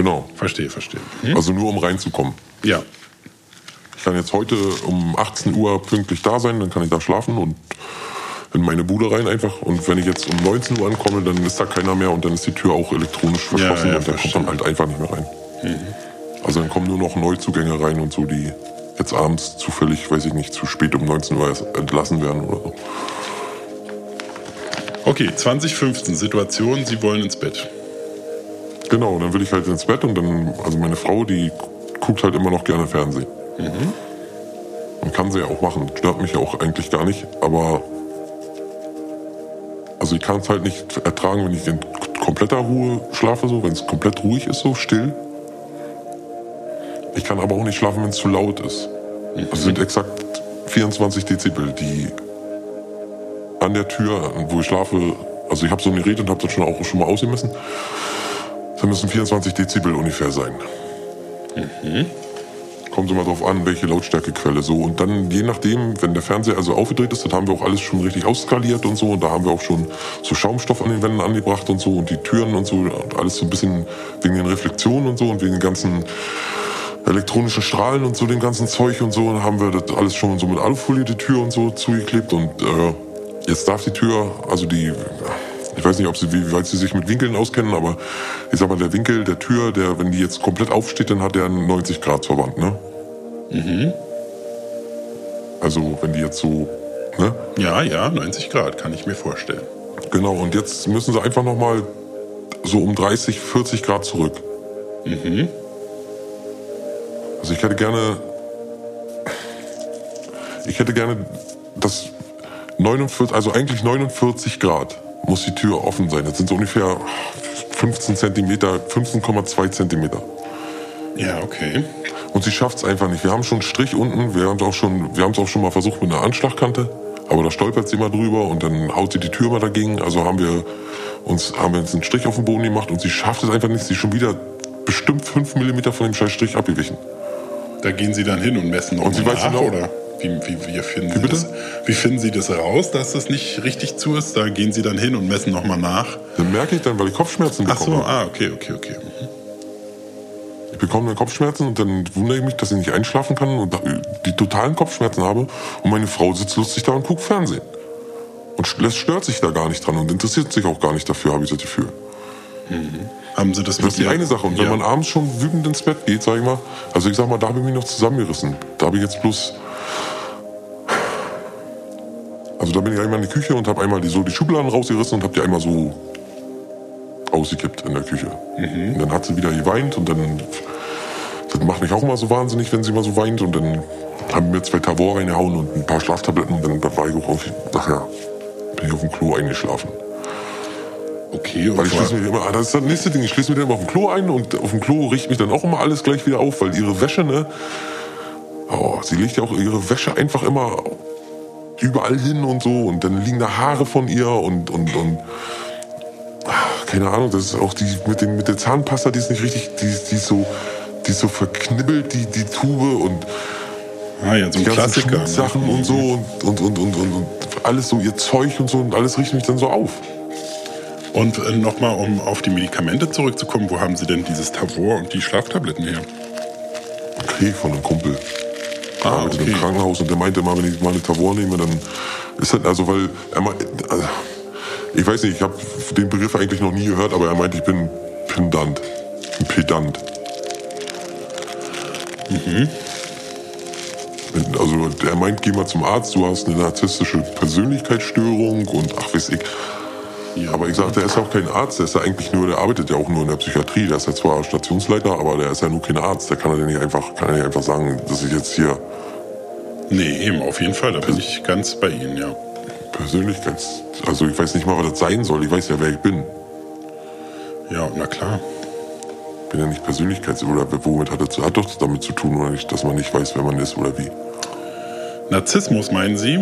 Genau.
Verstehe, verstehe. Hm?
Also nur um reinzukommen.
Ja.
Ich kann jetzt heute um 18 Uhr pünktlich da sein, dann kann ich da schlafen und in meine Bude rein einfach. Und wenn ich jetzt um 19 Uhr ankomme, dann ist da keiner mehr und dann ist die Tür auch elektronisch verschlossen
Ja, ja,
und der kommt dann halt einfach nicht mehr rein. Also dann kommen nur noch Neuzugänge rein und so, die jetzt abends zufällig, weiß ich nicht, zu spät um 19 Uhr entlassen werden oder so.
Okay, 2015, Situation, Sie wollen ins Bett.
Genau, und dann will ich halt ins Bett und dann, also meine Frau, die guckt halt immer noch gerne Fernsehen. Und kann sie ja auch machen. Stört mich ja auch eigentlich gar nicht, aber also ich kann es halt nicht ertragen, wenn ich in kompletter Ruhe schlafe, so, wenn es komplett ruhig ist, so still. Ich kann aber auch nicht schlafen, wenn es zu laut ist. Das sind exakt 24 Dezibel, die an der Tür, wo ich schlafe, also ich habe so ein Gerät und habe das schon auch schon mal ausgemessen. Da müssen 24 Dezibel ungefähr sein. Kommt immer drauf an, welche Lautstärkequelle so. Und dann je nachdem, wenn der Fernseher also aufgedreht ist, dann haben wir auch alles schon richtig ausskaliert und so. Und da haben wir auch schon so Schaumstoff an den Wänden angebracht und so. Und die Türen und so. Und alles so ein bisschen wegen den Reflexionen und so. Und wegen den ganzen elektronischen Strahlen und so, dem ganzen Zeug und so. Und haben wir das alles schon so mit Alufolie die Tür und so zugeklebt. Und äh, jetzt darf die Tür, also die, ich weiß nicht, ob sie, wie weit sie sich mit Winkeln auskennen, aber ich sag mal, der Winkel der Tür, der, wenn die jetzt komplett aufsteht, dann hat der einen 90 Grad Verband, ne? Also, wenn die jetzt so, ne?
Ja, ja, 90 Grad, kann ich mir vorstellen.
Genau, und jetzt müssen sie einfach nochmal so um 30, 40 Grad zurück. Also ich hätte gerne, ich hätte gerne das 49, also eigentlich 49 Grad muss die Tür offen sein. Das sind so ungefähr 15 Zentimeter, 15,2 Zentimeter.
Ja, okay.
Und sie schafft es einfach nicht. Wir haben schon einen Strich unten, wir haben es auch schon, wir auch schon mal versucht mit einer Anschlagkante, aber da stolpert sie immer drüber und dann haut sie die Tür mal dagegen. Also haben wir uns, haben wir jetzt einen Strich auf den Boden gemacht und sie schafft es einfach nicht. Sie ist schon wieder bestimmt 5 Millimeter von dem scheiß Strich abgewichen.
Da gehen Sie dann hin und messen noch
Und Sie
mal
weiß
nach,
genau-
oder? Wie, wie, wie, finden Sie das, wie finden Sie das raus, dass das nicht richtig zu ist? Da gehen Sie dann hin und messen nochmal nach.
Dann merke ich dann, weil ich Kopfschmerzen
Ach so,
bekomme.
ah, okay, okay, okay.
Ich bekomme dann Kopfschmerzen und dann wundere ich mich, dass ich nicht einschlafen kann und die totalen Kopfschmerzen habe. Und meine Frau sitzt lustig da und guckt Fernsehen. Und st- stört sich da gar nicht dran und interessiert sich auch gar nicht dafür, habe ich das Gefühl.
Haben Sie das
Das ist die eine Sache. Und wenn
ja.
man abends schon wütend ins Bett geht, sag ich mal, also ich sag mal, da habe ich mich noch zusammengerissen. Da habe ich jetzt bloß. Also da bin ich einmal in die Küche und habe einmal die, so die Schubladen rausgerissen und habe die einmal so ausgekippt in der Küche. Und dann hat sie wieder geweint und dann. Das macht mich auch immer so wahnsinnig, wenn sie mal so weint. Und dann haben mir zwei Tavor reingehauen und ein paar Schlaftabletten. Und dann war ich auch auf, nachher bin ich auf dem Klo eingeschlafen.
Okay, und
Weil ich schließe mich immer, das ist das nächste Ding, ich schließe mich dann immer auf dem Klo ein und auf dem Klo riecht mich dann auch immer alles gleich wieder auf, weil ihre Wäsche, ne, oh, sie legt ja auch ihre Wäsche einfach immer überall hin und so und dann liegen da Haare von ihr und, und, und, ah, keine Ahnung, das ist auch die, mit dem, mit der Zahnpasta, die ist nicht richtig, die, die ist so, die ist so verknibbelt, die, die Tube und
ah, ja, so
die ganzen
Klassiker. ne?
Schmutzsachen und so und, und, und, und, und, und alles so, ihr Zeug und so und alles riecht mich dann so auf.
Und äh, nochmal, um auf die Medikamente zurückzukommen, wo haben Sie denn dieses Tavor und die Schlaftabletten her?
Krieg von einem Kumpel.
Ah, okay.
im Krankenhaus und der meinte immer, wenn ich mal eine Tavor nehme, dann ist das, also weil er meint, also, ich weiß nicht, ich habe den Begriff eigentlich noch nie gehört, aber er meint, ich bin pendant. Ein Pedant. Also er meint, geh mal zum Arzt, du hast eine narzisstische Persönlichkeitsstörung und ach weiß ich.
Ja.
Aber ich sagte, er ist auch kein Arzt, der ist ja eigentlich nur, der arbeitet ja auch nur in der Psychiatrie. Der ist ja zwar Stationsleiter, aber der ist ja nur kein Arzt. Der kann ja nicht einfach, kann ja nicht einfach sagen, dass ich jetzt hier
Nee, eben, auf jeden Fall, da bin ich ganz bei Ihnen, ja.
Persönlichkeits, also ich weiß nicht mal, was das sein soll. Ich weiß ja, wer ich bin.
Ja, na klar.
Ich bin ja nicht Persönlichkeits, oder womit hat das, hat doch damit zu tun, oder nicht, dass man nicht weiß, wer man ist oder wie.
Narzissmus, meinen Sie?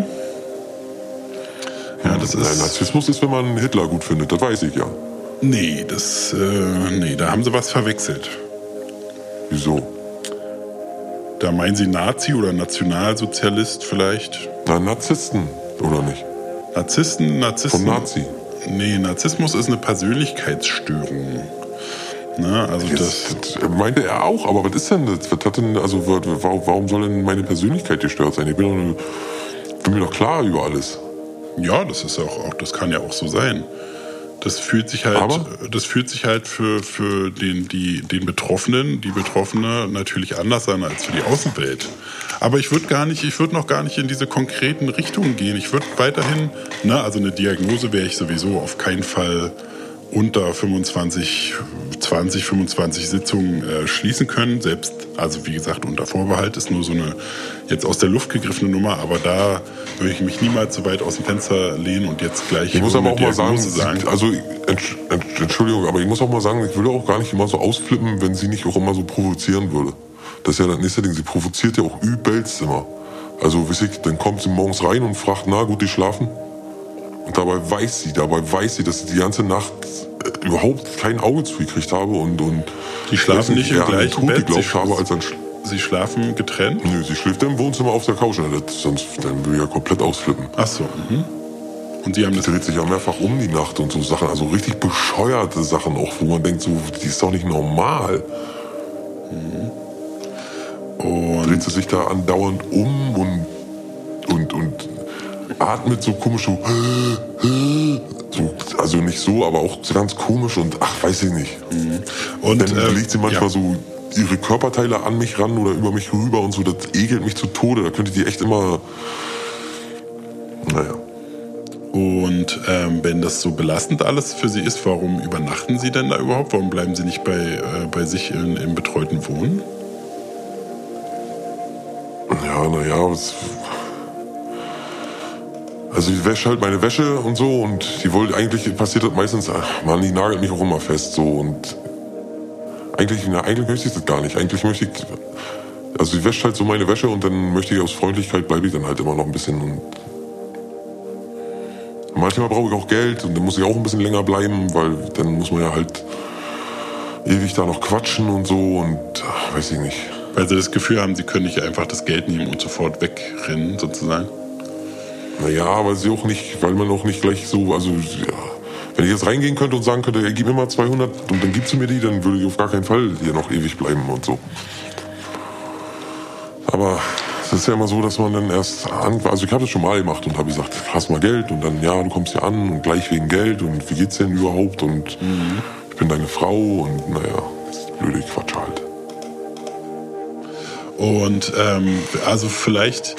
Ja, das
Nein,
ist.
Narzissmus ist, wenn man Hitler gut findet, das weiß ich ja.
Nee, das. Äh, nee, da haben Sie was verwechselt.
Wieso?
Da meinen Sie Nazi oder Nationalsozialist vielleicht?
Na, Narzissten, oder nicht?
Narzissten, Narzissten.
Von Nazi.
Nee, Narzissmus ist eine Persönlichkeitsstörung. Ne, also das,
Das meinte er auch, aber was ist denn das? Was hat denn, also wa- warum, soll denn meine Persönlichkeit gestört sein? Ich bin, doch, bin mir doch klar über alles.
ja, das ist auch, auch, das kann ja auch so sein. Das fühlt sich halt,
Aber?
das fühlt sich halt für, für den, die, den Betroffenen, die Betroffene natürlich anders an als für die Außenwelt. Aber ich würde gar nicht, ich würde noch gar nicht in diese konkreten Richtungen gehen. Ich würde weiterhin, ne, also eine Diagnose wäre ich sowieso auf keinen Fall unter 25, 20, 25 Sitzungen äh, schließen können. Selbst, also wie gesagt, unter Vorbehalt ist nur so eine jetzt aus der Luft gegriffene Nummer, aber da würde ich mich niemals so weit aus dem Fenster lehnen und jetzt gleich
Ich muss aber auch mal sagen, sie- also Entsch- Entsch- Entschuldigung, aber ich muss auch mal sagen, ich würde auch gar nicht immer so ausflippen, wenn sie nicht auch immer so provozieren würde. Das ist ja das nächste Ding, sie provoziert ja auch übelst immer. Also, weiß ich, dann kommt sie morgens rein und fragt, na, gut, die schlafen? Und dabei weiß sie, dabei weiß sie, dass ich die ganze Nacht äh, überhaupt kein Auge zugekriegt habe und, und
Die schlafen nicht im
eher an den
gleichen
Tod
Bett,
geglaubt
sie
habe, als Sch
Sie schlafen getrennt?
Nö, sie schläft im Wohnzimmer auf der Couch, das, sonst dann würde ich ja komplett ausflippen.
Ach so. Mhm. Und Sie haben das
dreht sich ja mehrfach um die Nacht und so Sachen, also richtig bescheuerte Sachen auch, wo man denkt, so, die ist doch nicht normal.
und
Dreht sie sich da andauernd um und, und, und atmet so komisch so, so, also nicht so, aber auch so ganz komisch und ach, weiß ich nicht.
und
Dann
äh,
legt sie manchmal
ja.
so ihre Körperteile an mich ran oder über mich rüber und so, das ekelt mich zu Tode, da könnte die echt immer, naja.
Und ähm, wenn das so belastend alles für Sie ist, warum übernachten Sie denn da überhaupt? Warum bleiben Sie nicht bei, äh, bei sich in, im betreuten Wohnen?
Ja, naja, was. Also die wäscht halt meine Wäsche und so und die wollte eigentlich passiert das meistens, ach man, die nagelt mich auch immer fest so und eigentlich, na, eigentlich möchte ich das gar nicht. Eigentlich möchte ich, also die wäscht halt so meine Wäsche und dann möchte ich aus Freundlichkeit bleibe ich dann halt immer noch ein bisschen und manchmal brauche ich auch Geld und dann muss ich auch ein bisschen länger bleiben, weil dann muss man ja halt ewig da noch quatschen und so und ach, weiß ich nicht.
Weil Sie das Gefühl haben, Sie können nicht einfach das Geld nehmen und sofort wegrennen, sozusagen.
Naja, aber sie auch nicht, weil man auch nicht gleich so, also ja, wenn ich jetzt reingehen könnte und sagen könnte, ey, gib mir mal 200 und dann gibst du mir die, dann würde ich auf gar keinen Fall hier noch ewig bleiben und so. Aber es ist ja immer so, dass man dann erst an, also ich habe das schon mal gemacht und habe gesagt, hast mal Geld und dann ja, du kommst hier an und gleich wegen Geld und wie geht's denn überhaupt und ich bin deine Frau und naja, das ist blöde Quatsch halt.
Und ähm, also vielleicht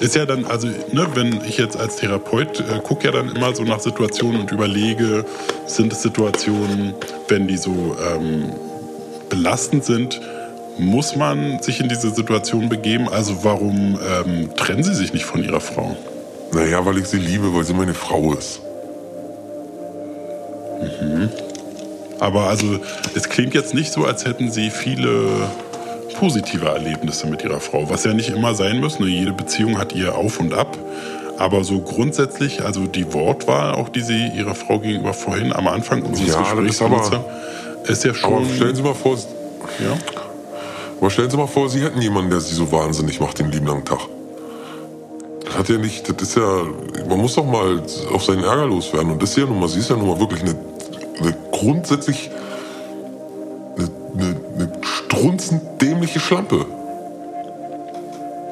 ist ja dann, also ne, wenn ich jetzt als Therapeut äh, gucke ja dann immer so nach Situationen und überlege, sind es Situationen, wenn die so ähm, belastend sind, muss man sich in diese Situation begeben? Also warum ähm, trennen Sie sich nicht von Ihrer Frau?
Naja, weil ich sie liebe, weil sie meine Frau ist.
Aber also es klingt jetzt nicht so, als hätten Sie viele positive Erlebnisse mit Ihrer Frau, was ja nicht immer sein muss. Ne? Jede Beziehung hat ihr Auf und Ab. Aber so grundsätzlich, also die Wortwahl, auch die Sie Ihrer Frau gegenüber vorhin am Anfang unseres
Ja,
Gesprächs benutzt haben, ist ja schon.
Aber stellen Sie mal vor,
ja?
Aber stellen Sie mal vor, Sie hätten jemanden, der Sie so wahnsinnig macht den lieben langen Tag. Das hat ja nicht, das ist ja, man muss doch mal auf seinen Ärger loswerden. Und das ist ja nun mal, sie ist ja nun mal wirklich eine, eine grundsätzlich eine, eine, eine strunzend dämliche Schlampe.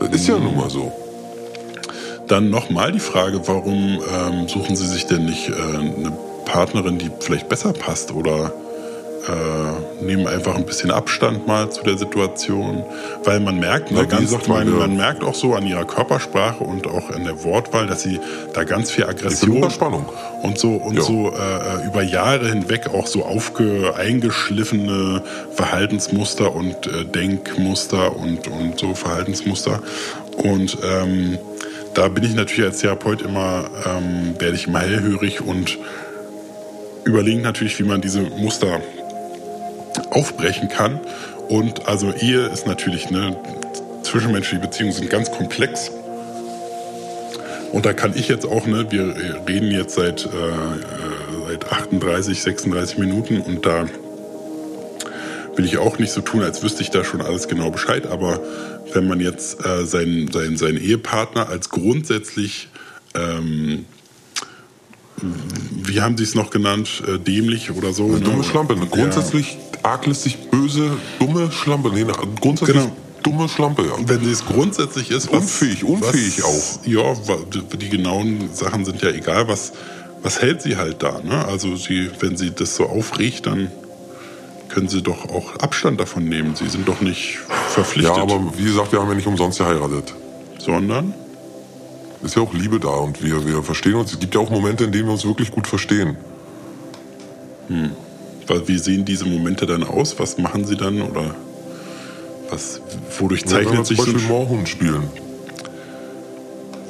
Das ist ja nun mal so.
Dann nochmal die Frage, warum ähm, suchen Sie sich denn nicht äh, eine Partnerin, die vielleicht besser passt oder äh, nehmen einfach ein bisschen Abstand mal zu der Situation, weil man merkt, ne,
Ja,
ganz,
gesagt,
man,
meine-
man merkt auch so an ihrer Körpersprache und auch an der Wortwahl, dass sie da ganz viel Aggression und so und
Ja.
so äh, über Jahre hinweg auch so aufge eingeschliffene Verhaltensmuster und äh, Denkmuster und und so Verhaltensmuster. Und ähm, da bin ich natürlich als Therapeut immer ähm, werde ich immer hellhörig und überlege natürlich, wie man diese Muster aufbrechen kann. Und also Ehe ist natürlich, ne, zwischenmenschliche Beziehungen sind ganz komplex. Und da kann ich jetzt auch, ne, wir reden jetzt seit, äh, äh, seit 38, 36 Minuten und da will ich auch nicht so tun, als wüsste ich da schon alles genau Bescheid, aber wenn man jetzt äh, seinen, seinen, seinen Ehepartner als grundsätzlich, ähm, wie haben Sie es noch genannt, äh, dämlich oder so?
Eine
ne?
dumme Schlampe. Eine grundsätzlich arglistig böse, dumme Schlampe. Nee, eine grundsätzlich
Genau.
dumme Schlampe, ja.
Wenn sie es grundsätzlich ist,
Unfähig, unfähig
was, Ja, wa- die, die genauen Sachen sind ja egal. Was, was hält sie halt da? Ne? Also sie, wenn sie das so aufregt, dann können sie doch auch Abstand davon nehmen. Sie sind doch nicht verpflichtet,
Ja, aber wie gesagt, wir haben ja nicht umsonst geheiratet.
sondern
Ist ja auch Liebe da und wir, wir verstehen uns. Es gibt ja auch Momente, in denen wir uns wirklich gut verstehen.
weil, wie sehen diese Momente dann aus? Was machen sie dann oder was? Wodurch
Ja,
zeichnet
zum
sich so
Beispiel
ein
Moorhuhn spielen.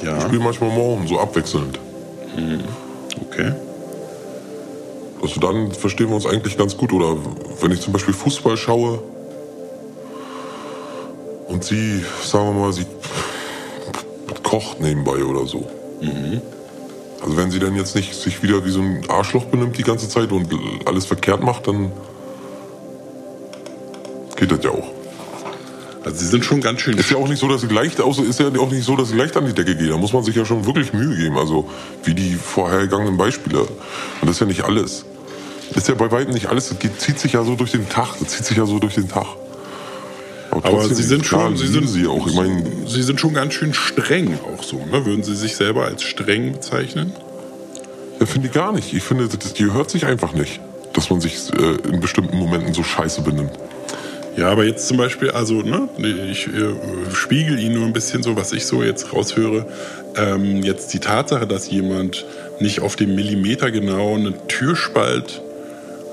Ja,
Wir spielen manchmal Moorhuhn, so abwechselnd.
okay.
Also dann verstehen wir uns eigentlich ganz gut. Oder wenn ich zum Beispiel Fußball schaue und sie, sagen wir mal, sie kocht nebenbei oder so. Also wenn sie dann jetzt nicht sich wieder wie so ein Arschloch benimmt die ganze Zeit und alles verkehrt macht, dann geht das ja auch.
Also sie sind schon ganz schön
Ist ja auch nicht so, dass sie leicht aus, ist ja auch nicht so, dass sie leicht an die Decke geht. Da muss man sich ja schon wirklich Mühe geben. Also wie die vorhergegangenen Beispiele. Und das ist ja nicht alles. Ist ja bei weitem nicht alles. Das geht, zieht sich ja so durch den Tag. Das zieht sich ja so durch den Tag.
Aber sie sind schon, sie sind,
sie auch. Ich meine,
sie sind schon ganz schön streng auch so. Ne? Würden Sie sich selber als streng bezeichnen?
ja, finde ich gar nicht. Ich finde, das gehört sich einfach nicht, dass man sich äh, in bestimmten Momenten so scheiße benimmt.
Ja, aber jetzt zum Beispiel, also ne, ich äh, spiegel Ihnen nur ein bisschen so, was ich so jetzt raushöre. Ähm, jetzt die Tatsache, dass jemand nicht auf dem Millimeter genau einen Türspalt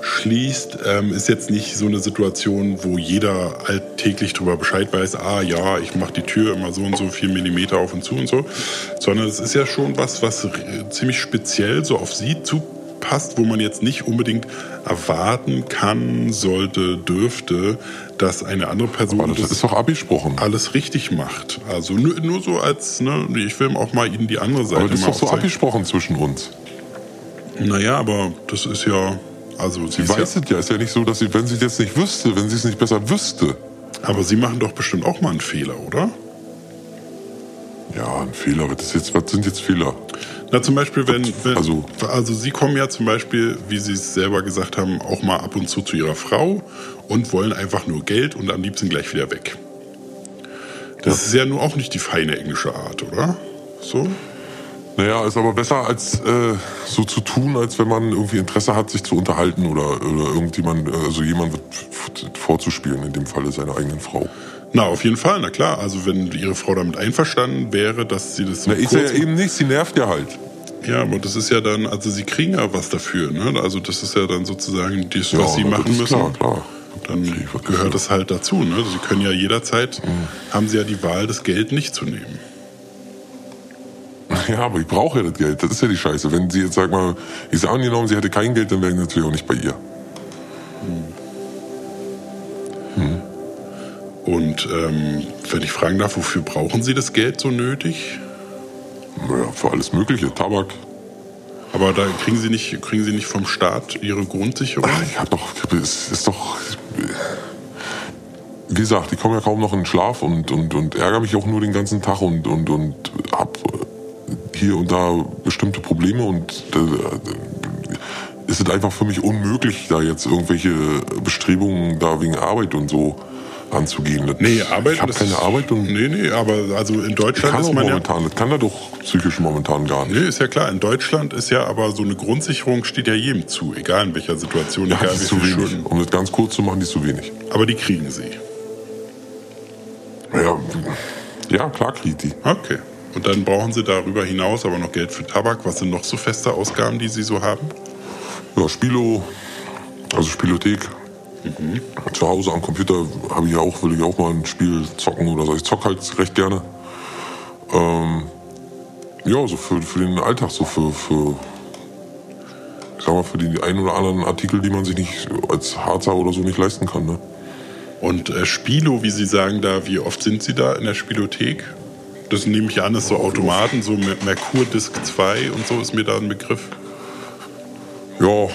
schließt, ähm, ist jetzt nicht so eine Situation, wo jeder alltäglich darüber Bescheid weiß, ah ja, ich mache die Tür immer so und so viel Millimeter auf und zu und so, sondern es ist ja schon was, was ziemlich speziell so auf Sie zupasst, wo man jetzt nicht unbedingt erwarten kann, sollte, dürfte, dass eine andere Person
Aber das ist doch abgesprochen.
alles richtig macht. Also nur, nur so als, ne, ich will auch mal Ihnen die andere Seite
Aber das ist doch so abgesprochen zwischen uns.
Naja, aber das ist ja, also sie
Sie
ist ja,
weiß es ja. Ist ja nicht so, dass sie, wenn sie es jetzt nicht wüsste, wenn sie es nicht besser wüsste.
aber Sie machen doch bestimmt auch mal einen Fehler, oder?
Ja, ein Fehler. Was, jetzt, was sind jetzt Fehler?
Na, zum Beispiel, wenn, wenn
Also-
also Sie kommen ja zum Beispiel, wie Sie es selber gesagt haben, auch mal ab und zu zu Ihrer Frau und wollen einfach nur Geld und am liebsten gleich wieder weg. Das ist ja nur auch nicht die feine englische Art, oder? So?
Naja, ist aber besser als äh, so zu tun, als wenn man irgendwie Interesse hat, sich zu unterhalten oder, oder irgendjemand, äh, also jemand vorzuspielen, in dem Falle seiner eigenen Frau.
Na, auf jeden Fall, na klar. Also wenn Ihre Frau damit einverstanden wäre, dass sie das so
Na, ist ja eben nicht, sie nervt ja halt.
Ja, aber das ist ja dann, also Sie kriegen ja was dafür, ne? Also das ist ja dann sozusagen das,
Ja,
was Sie
das
machen müssen.
Klar, klar.
Dann
Okay,
gehört es halt dazu, ne? Sie können ja jederzeit, haben Sie ja die Wahl, das Geld nicht zu nehmen.
Ja, aber ich brauche ja das Geld. Das ist ja die Scheiße. Wenn sie jetzt, sag mal, ich sage angenommen, sie hätte kein Geld, dann wäre ich natürlich auch nicht bei ihr.
Und ähm, wenn ich fragen darf, wofür brauchen Sie das Geld so nötig?
Naja, für alles Mögliche. Tabak.
Aber da kriegen Sie nicht, kriegen Sie nicht vom Staat Ihre Grundsicherung?
Ach, ich hab doch, es ist doch, wie gesagt, ich komme ja kaum noch in den Schlaf und, und, und ärgere mich auch nur den ganzen Tag und, und, und hab hier und da bestimmte Probleme und äh, ist es einfach für mich unmöglich, da jetzt irgendwelche Bestrebungen da wegen Arbeit und so anzugehen. Das-
Nee, Arbeit
Ich habe keine Arbeit und
Nee, nee, aber also in Deutschland
kann
ist man ja.
momentan, das kann er doch psychisch momentan gar nicht.
Nee, ist ja klar. In Deutschland ist ja aber so eine Grundsicherung steht ja jedem zu, egal in welcher Situation,
Ja,
egal wie
ist zu wenig.
Schulden.
Um das ganz kurz zu machen, die ist zu wenig.
Aber die kriegen sie.
Ja, ja klar kriegt die.
Okay. Und dann brauchen sie darüber hinaus aber noch Geld für Tabak. Was sind noch so feste Ausgaben, die sie so haben?
Ja, Spilo, also Spielothek. Zu Hause am Computer habe ich ja auch, will ich auch mal ein Spiel zocken oder so. Ich zock halt recht gerne. Ähm, ja, so für, für den Alltag, so für, für, ich sag mal, für die ein oder anderen Artikel, die man sich nicht als Harzer oder so nicht leisten kann. Ne?
Und äh, Spilo, wie Sie sagen da, wie oft sind Sie da in der Spielothek? Das nehme ich an, ist so Automaten, so Mer- Merkur Disk 2 und so ist mir da ein Begriff.
Ja,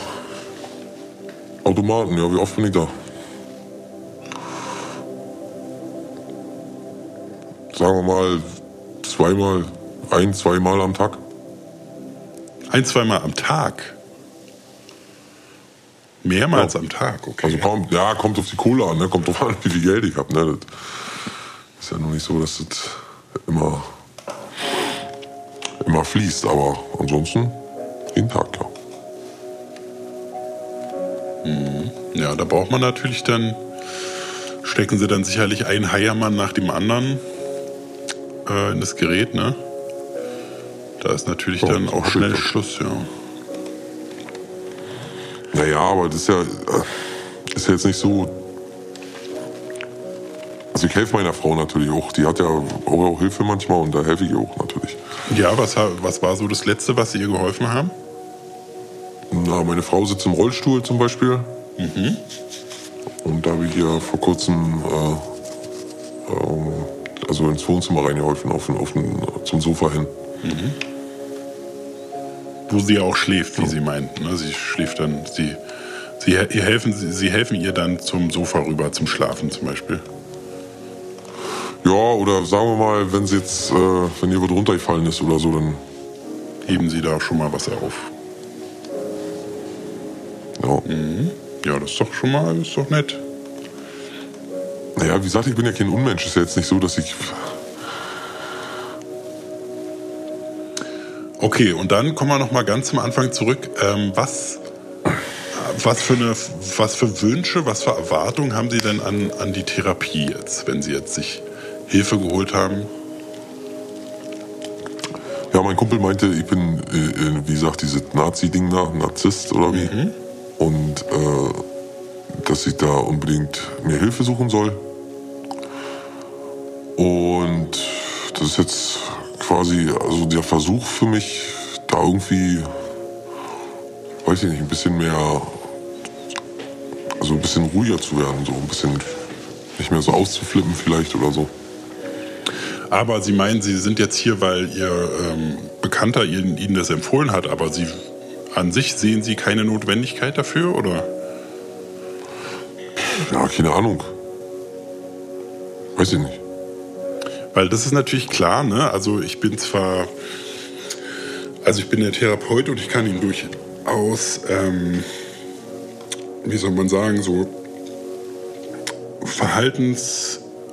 Automaten, ja, wie oft bin ich da? sagen wir mal, zweimal, ein, zweimal am Tag.
Ein, zweimal am Tag? Mehrmals
Ja.
am Tag, okay.
Also kommt, ja, kommt auf die Kohle an, ne? kommt drauf an, wie viel Geld ich habe. Ne? Das ist ja noch nicht so, dass das immer, immer fließt, aber ansonsten jeden Tag, ja.
Ja, da braucht man natürlich dann, stecken sie dann sicherlich einen Heiermann nach dem anderen äh, in das Gerät, ne? Da ist natürlich
Ja,
dann auch schnell. Schluss, ja.
Naja, aber das ist ja, äh, ist ja jetzt nicht so. Also ich helfe meiner Frau natürlich auch. Die hat ja auch, Hilfe manchmal und da helfe ich ihr auch natürlich.
Ja, was, was war so das Letzte, was Sie ihr geholfen haben?
Na, meine Frau sitzt im Rollstuhl zum Beispiel. Und da habe ich ihr vor kurzem äh, ähm, also ins Wohnzimmer reingeholfen, auf, den- auf den, zum Sofa hin.
Wo sie ja auch schläft, wie Sie meinten. Ne? Sie schläft dann, Sie, Sie, helfen, sie helfen ihr dann zum Sofa rüber, zum Schlafen zum Beispiel.
Ja, oder sagen wir mal, wenn sie jetzt, äh, wenn ihr was runtergefallen ist oder so, dann
Heben Sie da schon mal was auf.
ja.
Ja, das ist doch schon mal, ist doch nett.
Naja, wie gesagt, ich bin ja kein Unmensch. Ist ja jetzt nicht so, dass ich.
Okay, und dann kommen wir noch mal ganz zum Anfang zurück. Ähm, was, was, für eine, was für Wünsche, was für Erwartungen haben Sie denn an, an die Therapie jetzt, wenn Sie jetzt sich Hilfe geholt haben?
Ja, mein Kumpel meinte, ich bin, äh, äh, wie gesagt, dieses Nazi-Ding da, Narzisst oder wie. Und äh, dass ich da unbedingt mir Hilfe suchen soll. Und das ist jetzt quasi also der Versuch für mich, da irgendwie, weiß ich nicht, ein bisschen mehr, also ein bisschen ruhiger zu werden, so ein bisschen nicht mehr so auszuflippen vielleicht oder so.
Aber Sie meinen, Sie sind jetzt hier, weil Ihr ähm, Bekannter Ihnen, Ihnen das empfohlen hat, aber Sie an sich sehen Sie keine Notwendigkeit dafür, oder?
Ja, keine Ahnung. Weiß ich nicht.
Weil das ist natürlich klar, ne? Also ich bin zwar, also ich bin der Therapeut und ich kann Ihnen durchaus, ähm, wie soll man sagen, so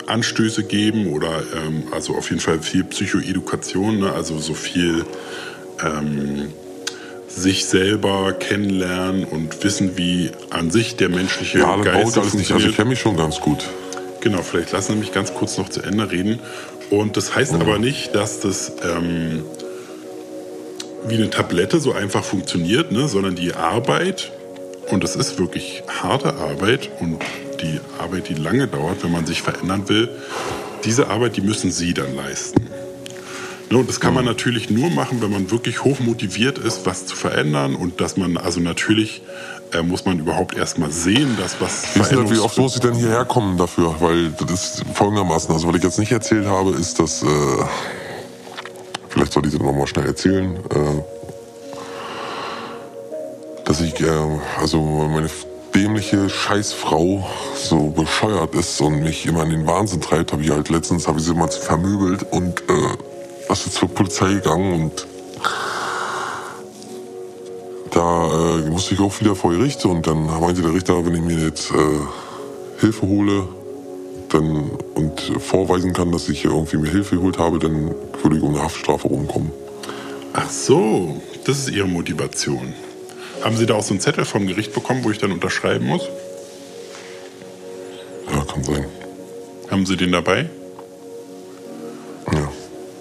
Verhaltensanstöße geben oder ähm, also auf jeden Fall viel Psychoedukation, ne? also so viel ähm, sich selber kennenlernen und wissen, wie an sich der menschliche
Ja,
Geist
ich alles nicht. Also
funktioniert.
ich kenne mich schon ganz gut.
Genau, vielleicht lassen Sie mich ganz kurz noch zu Ende reden. Und das heißt aber nicht, dass das ähm, wie eine Tablette so einfach funktioniert, ne? sondern die Arbeit, und das ist wirklich harte Arbeit und die Arbeit, die lange dauert, wenn man sich verändern will, diese Arbeit, die müssen Sie dann leisten. Ne, und das kann man natürlich nur machen, wenn man wirklich hoch motiviert ist, was zu verändern und dass man, also natürlich äh, muss man überhaupt erstmal sehen, dass was
Wie, das, wie oft muss ich denn hierher kommen dafür? Weil das ist folgendermaßen, also was ich jetzt nicht erzählt habe, ist, dass, äh, vielleicht soll ich das nochmal schnell erzählen, äh, dass ich, äh, also meine dämliche Scheißfrau so bescheuert ist und mich immer in den Wahnsinn treibt, habe ich halt letztens, habe ich sie mal vermöbelt und äh, das ist zur Polizei gegangen und da äh, musste ich auch wieder vor Gericht und dann meinte der Richter, wenn ich mir jetzt äh, Hilfe hole dann, und vorweisen kann, dass ich irgendwie mir Hilfe geholt habe, dann würde ich um eine Haftstrafe rumkommen.
Ach so, das ist Ihre Motivation. Haben Sie da auch so einen Zettel vom Gericht bekommen, wo ich dann unterschreiben muss?
Ja, kann sein.
Haben Sie den dabei?
Ja.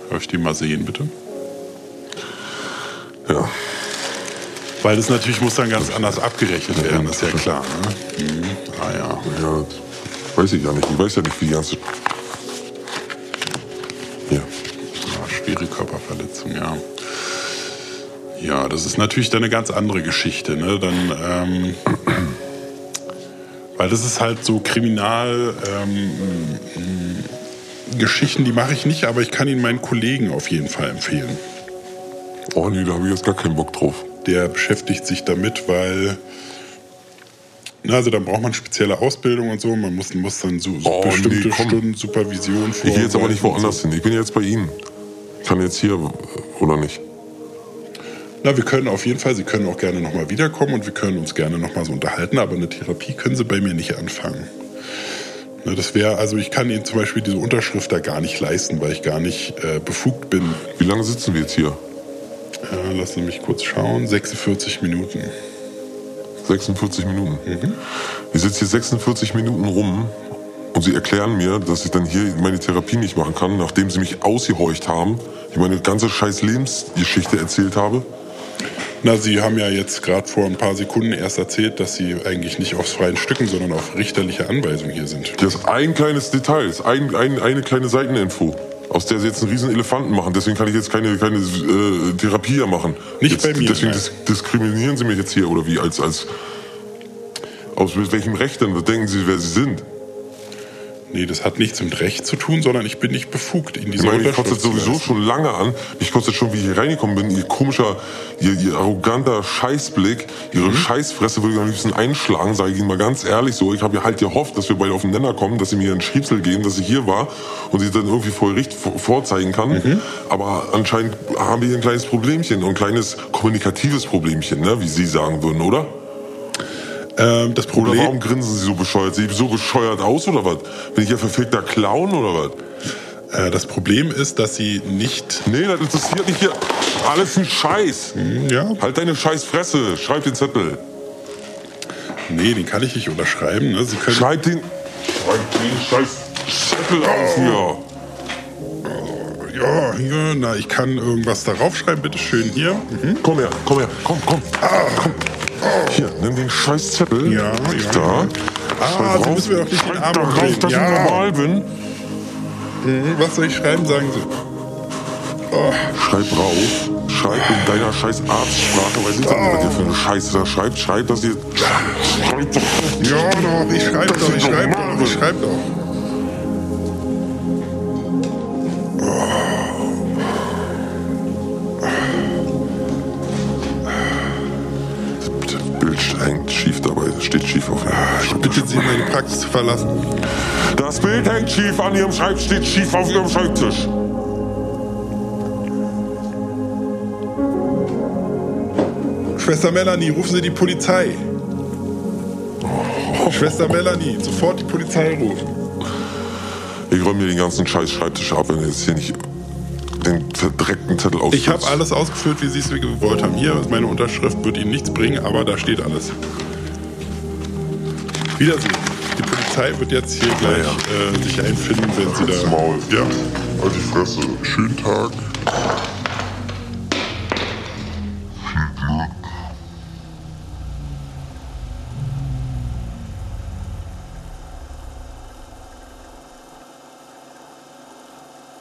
Darf ich den mal sehen, bitte?
Ja.
Weil das natürlich muss dann ganz anders abgerechnet werden, ist ja klar. Ne? Mhm. Ah ja.
Ja, das weiß ich ja nicht. Ich weiß ja nicht, wie die ganze.
Das ist natürlich dann eine ganz andere Geschichte. Ne? Dann, ähm, weil das ist halt so Kriminal. Ähm, Geschichten, die mache ich nicht, aber ich kann Ihnen meinen Kollegen auf jeden Fall empfehlen.
Oh nee, da habe ich jetzt gar keinen Bock drauf.
der beschäftigt sich damit, weil Na, Also dann braucht man spezielle Ausbildung und so. Man muss, muss dann so, so
Oh,
bestimmte
nee.
Stunden Supervision
Ich gehe jetzt aber nicht woanders hin. Ich bin jetzt bei Ihnen. Ich kann jetzt hier oder nicht.
Na, wir können auf jeden Fall, Sie können auch gerne nochmal wiederkommen und wir können uns gerne nochmal so unterhalten, aber eine Therapie können Sie bei mir nicht anfangen. Na, das wäre, also ich kann Ihnen zum Beispiel diese Unterschrift da gar nicht leisten, weil ich gar nicht äh, befugt bin.
Wie lange sitzen wir jetzt hier?
Äh, lassen Sie mich kurz schauen. 46 Minuten.
46 Minuten.
Mhm.
Ich sitze hier 46 Minuten rum und Sie erklären mir, dass ich dann hier meine Therapie nicht machen kann, nachdem Sie mich ausgehorcht haben, ich meine ganze scheiß Lebensgeschichte erzählt habe.
Na, Sie haben ja jetzt gerade vor ein paar Sekunden erst erzählt, dass Sie eigentlich nicht aus freien Stücken, sondern auf richterliche Anweisung hier sind.
Das ist ein kleines Detail, ist ein, ein, eine kleine Seiteninfo, aus der Sie jetzt einen riesen Elefanten machen. Deswegen kann ich jetzt keine, keine äh, Therapie hier machen.
Nicht
jetzt,
bei mir,
Deswegen dis diskriminieren Sie mich jetzt hier oder wie? Als, als aus welchem Recht denn? Was denken Sie, wer Sie sind?
Nee, das hat nichts mit Recht zu tun, sondern ich bin nicht befugt in
Ich
diese
meine, mich
Unterschrift
kostet
zu
sowieso schon lange an. Mich kostet schon, wie ich hier reingekommen bin, ihr komischer, ihr, ihr arroganter Scheißblick, ihre
Mhm.
Scheißfresse würde ich am liebsten einschlagen, sage ich Ihnen mal ganz ehrlich so. Ich habe ja halt gehofft, dass wir beide auf den Nenner kommen, dass sie mir einen Schiebsel geben, dass ich hier war und sie dann irgendwie vor Gericht vor- vorzeigen kann.
Mhm.
Aber anscheinend haben wir hier ein kleines Problemchen und ein kleines kommunikatives Problemchen, ne, wie Sie sagen würden, oder?
Ähm, das
Oder
Problem,
warum grinsen Sie so bescheuert? Sehen Sie so bescheuert aus oder was? Bin ich ja verfickter Clown oder was?
äh, das Problem ist, dass Sie nicht.
Nee, das interessiert mich hier. Alles ein Scheiß.
Ja,
Halt deine scheiß Fresse. Schreib den Zettel.
nee, den kann ich nicht unterschreiben. Ne? Sie können.
Schreib den. Schreib den scheiß Zettel auf hier.
Ja, hier, na, ich kann irgendwas darauf schreiben, bitteschön hier. Mhm.
Komm her, komm her, komm, komm. Komm. Hier, nimm den scheiß Zettel.
Ja, ja.
Da.
Ah,
Schreib rauf.
müssen mir doch nicht den
Schreib
Arm
da rauf,
umdrehen.
dass
Ja.
ich normal bin.
Mhm. Was soll ich schreiben, sagen Sie?
Schreib rauf. Schreib in deiner scheiß Arztsprache. Weiß ich doch nicht, was ihr für eine Scheiße da schreibt. Schreib, dass ihr. Schreib doch.
Ja, doch, ich schreibe
Das
doch, ich
normal.
doch, ich schreibe doch.
Steht schief auf
Ich bitte Sie, meine Praxis zu verlassen.
Das Bild hängt schief an Ihrem Schreibtisch, steht schief auf Ihrem Schreibtisch.
Schwester Melanie, rufen Sie die Polizei. Schwester Melanie, sofort die Polizei rufen.
Ich räume mir den ganzen scheiß Schreibtisch ab, wenn ihr jetzt hier nicht den verdreckten Zettel ausfüllt.
Ich habe alles ausgefüllt, wie Sie es gewollt haben. Hier, meine Unterschrift wird Ihnen nichts bringen, aber da steht alles. Wiedersehen. Die Polizei wird jetzt hier gleich
Ja,
Äh, sich einfinden, wenn Sie da.
Maul.
Ja.
Halt die Fresse. Schönen Tag.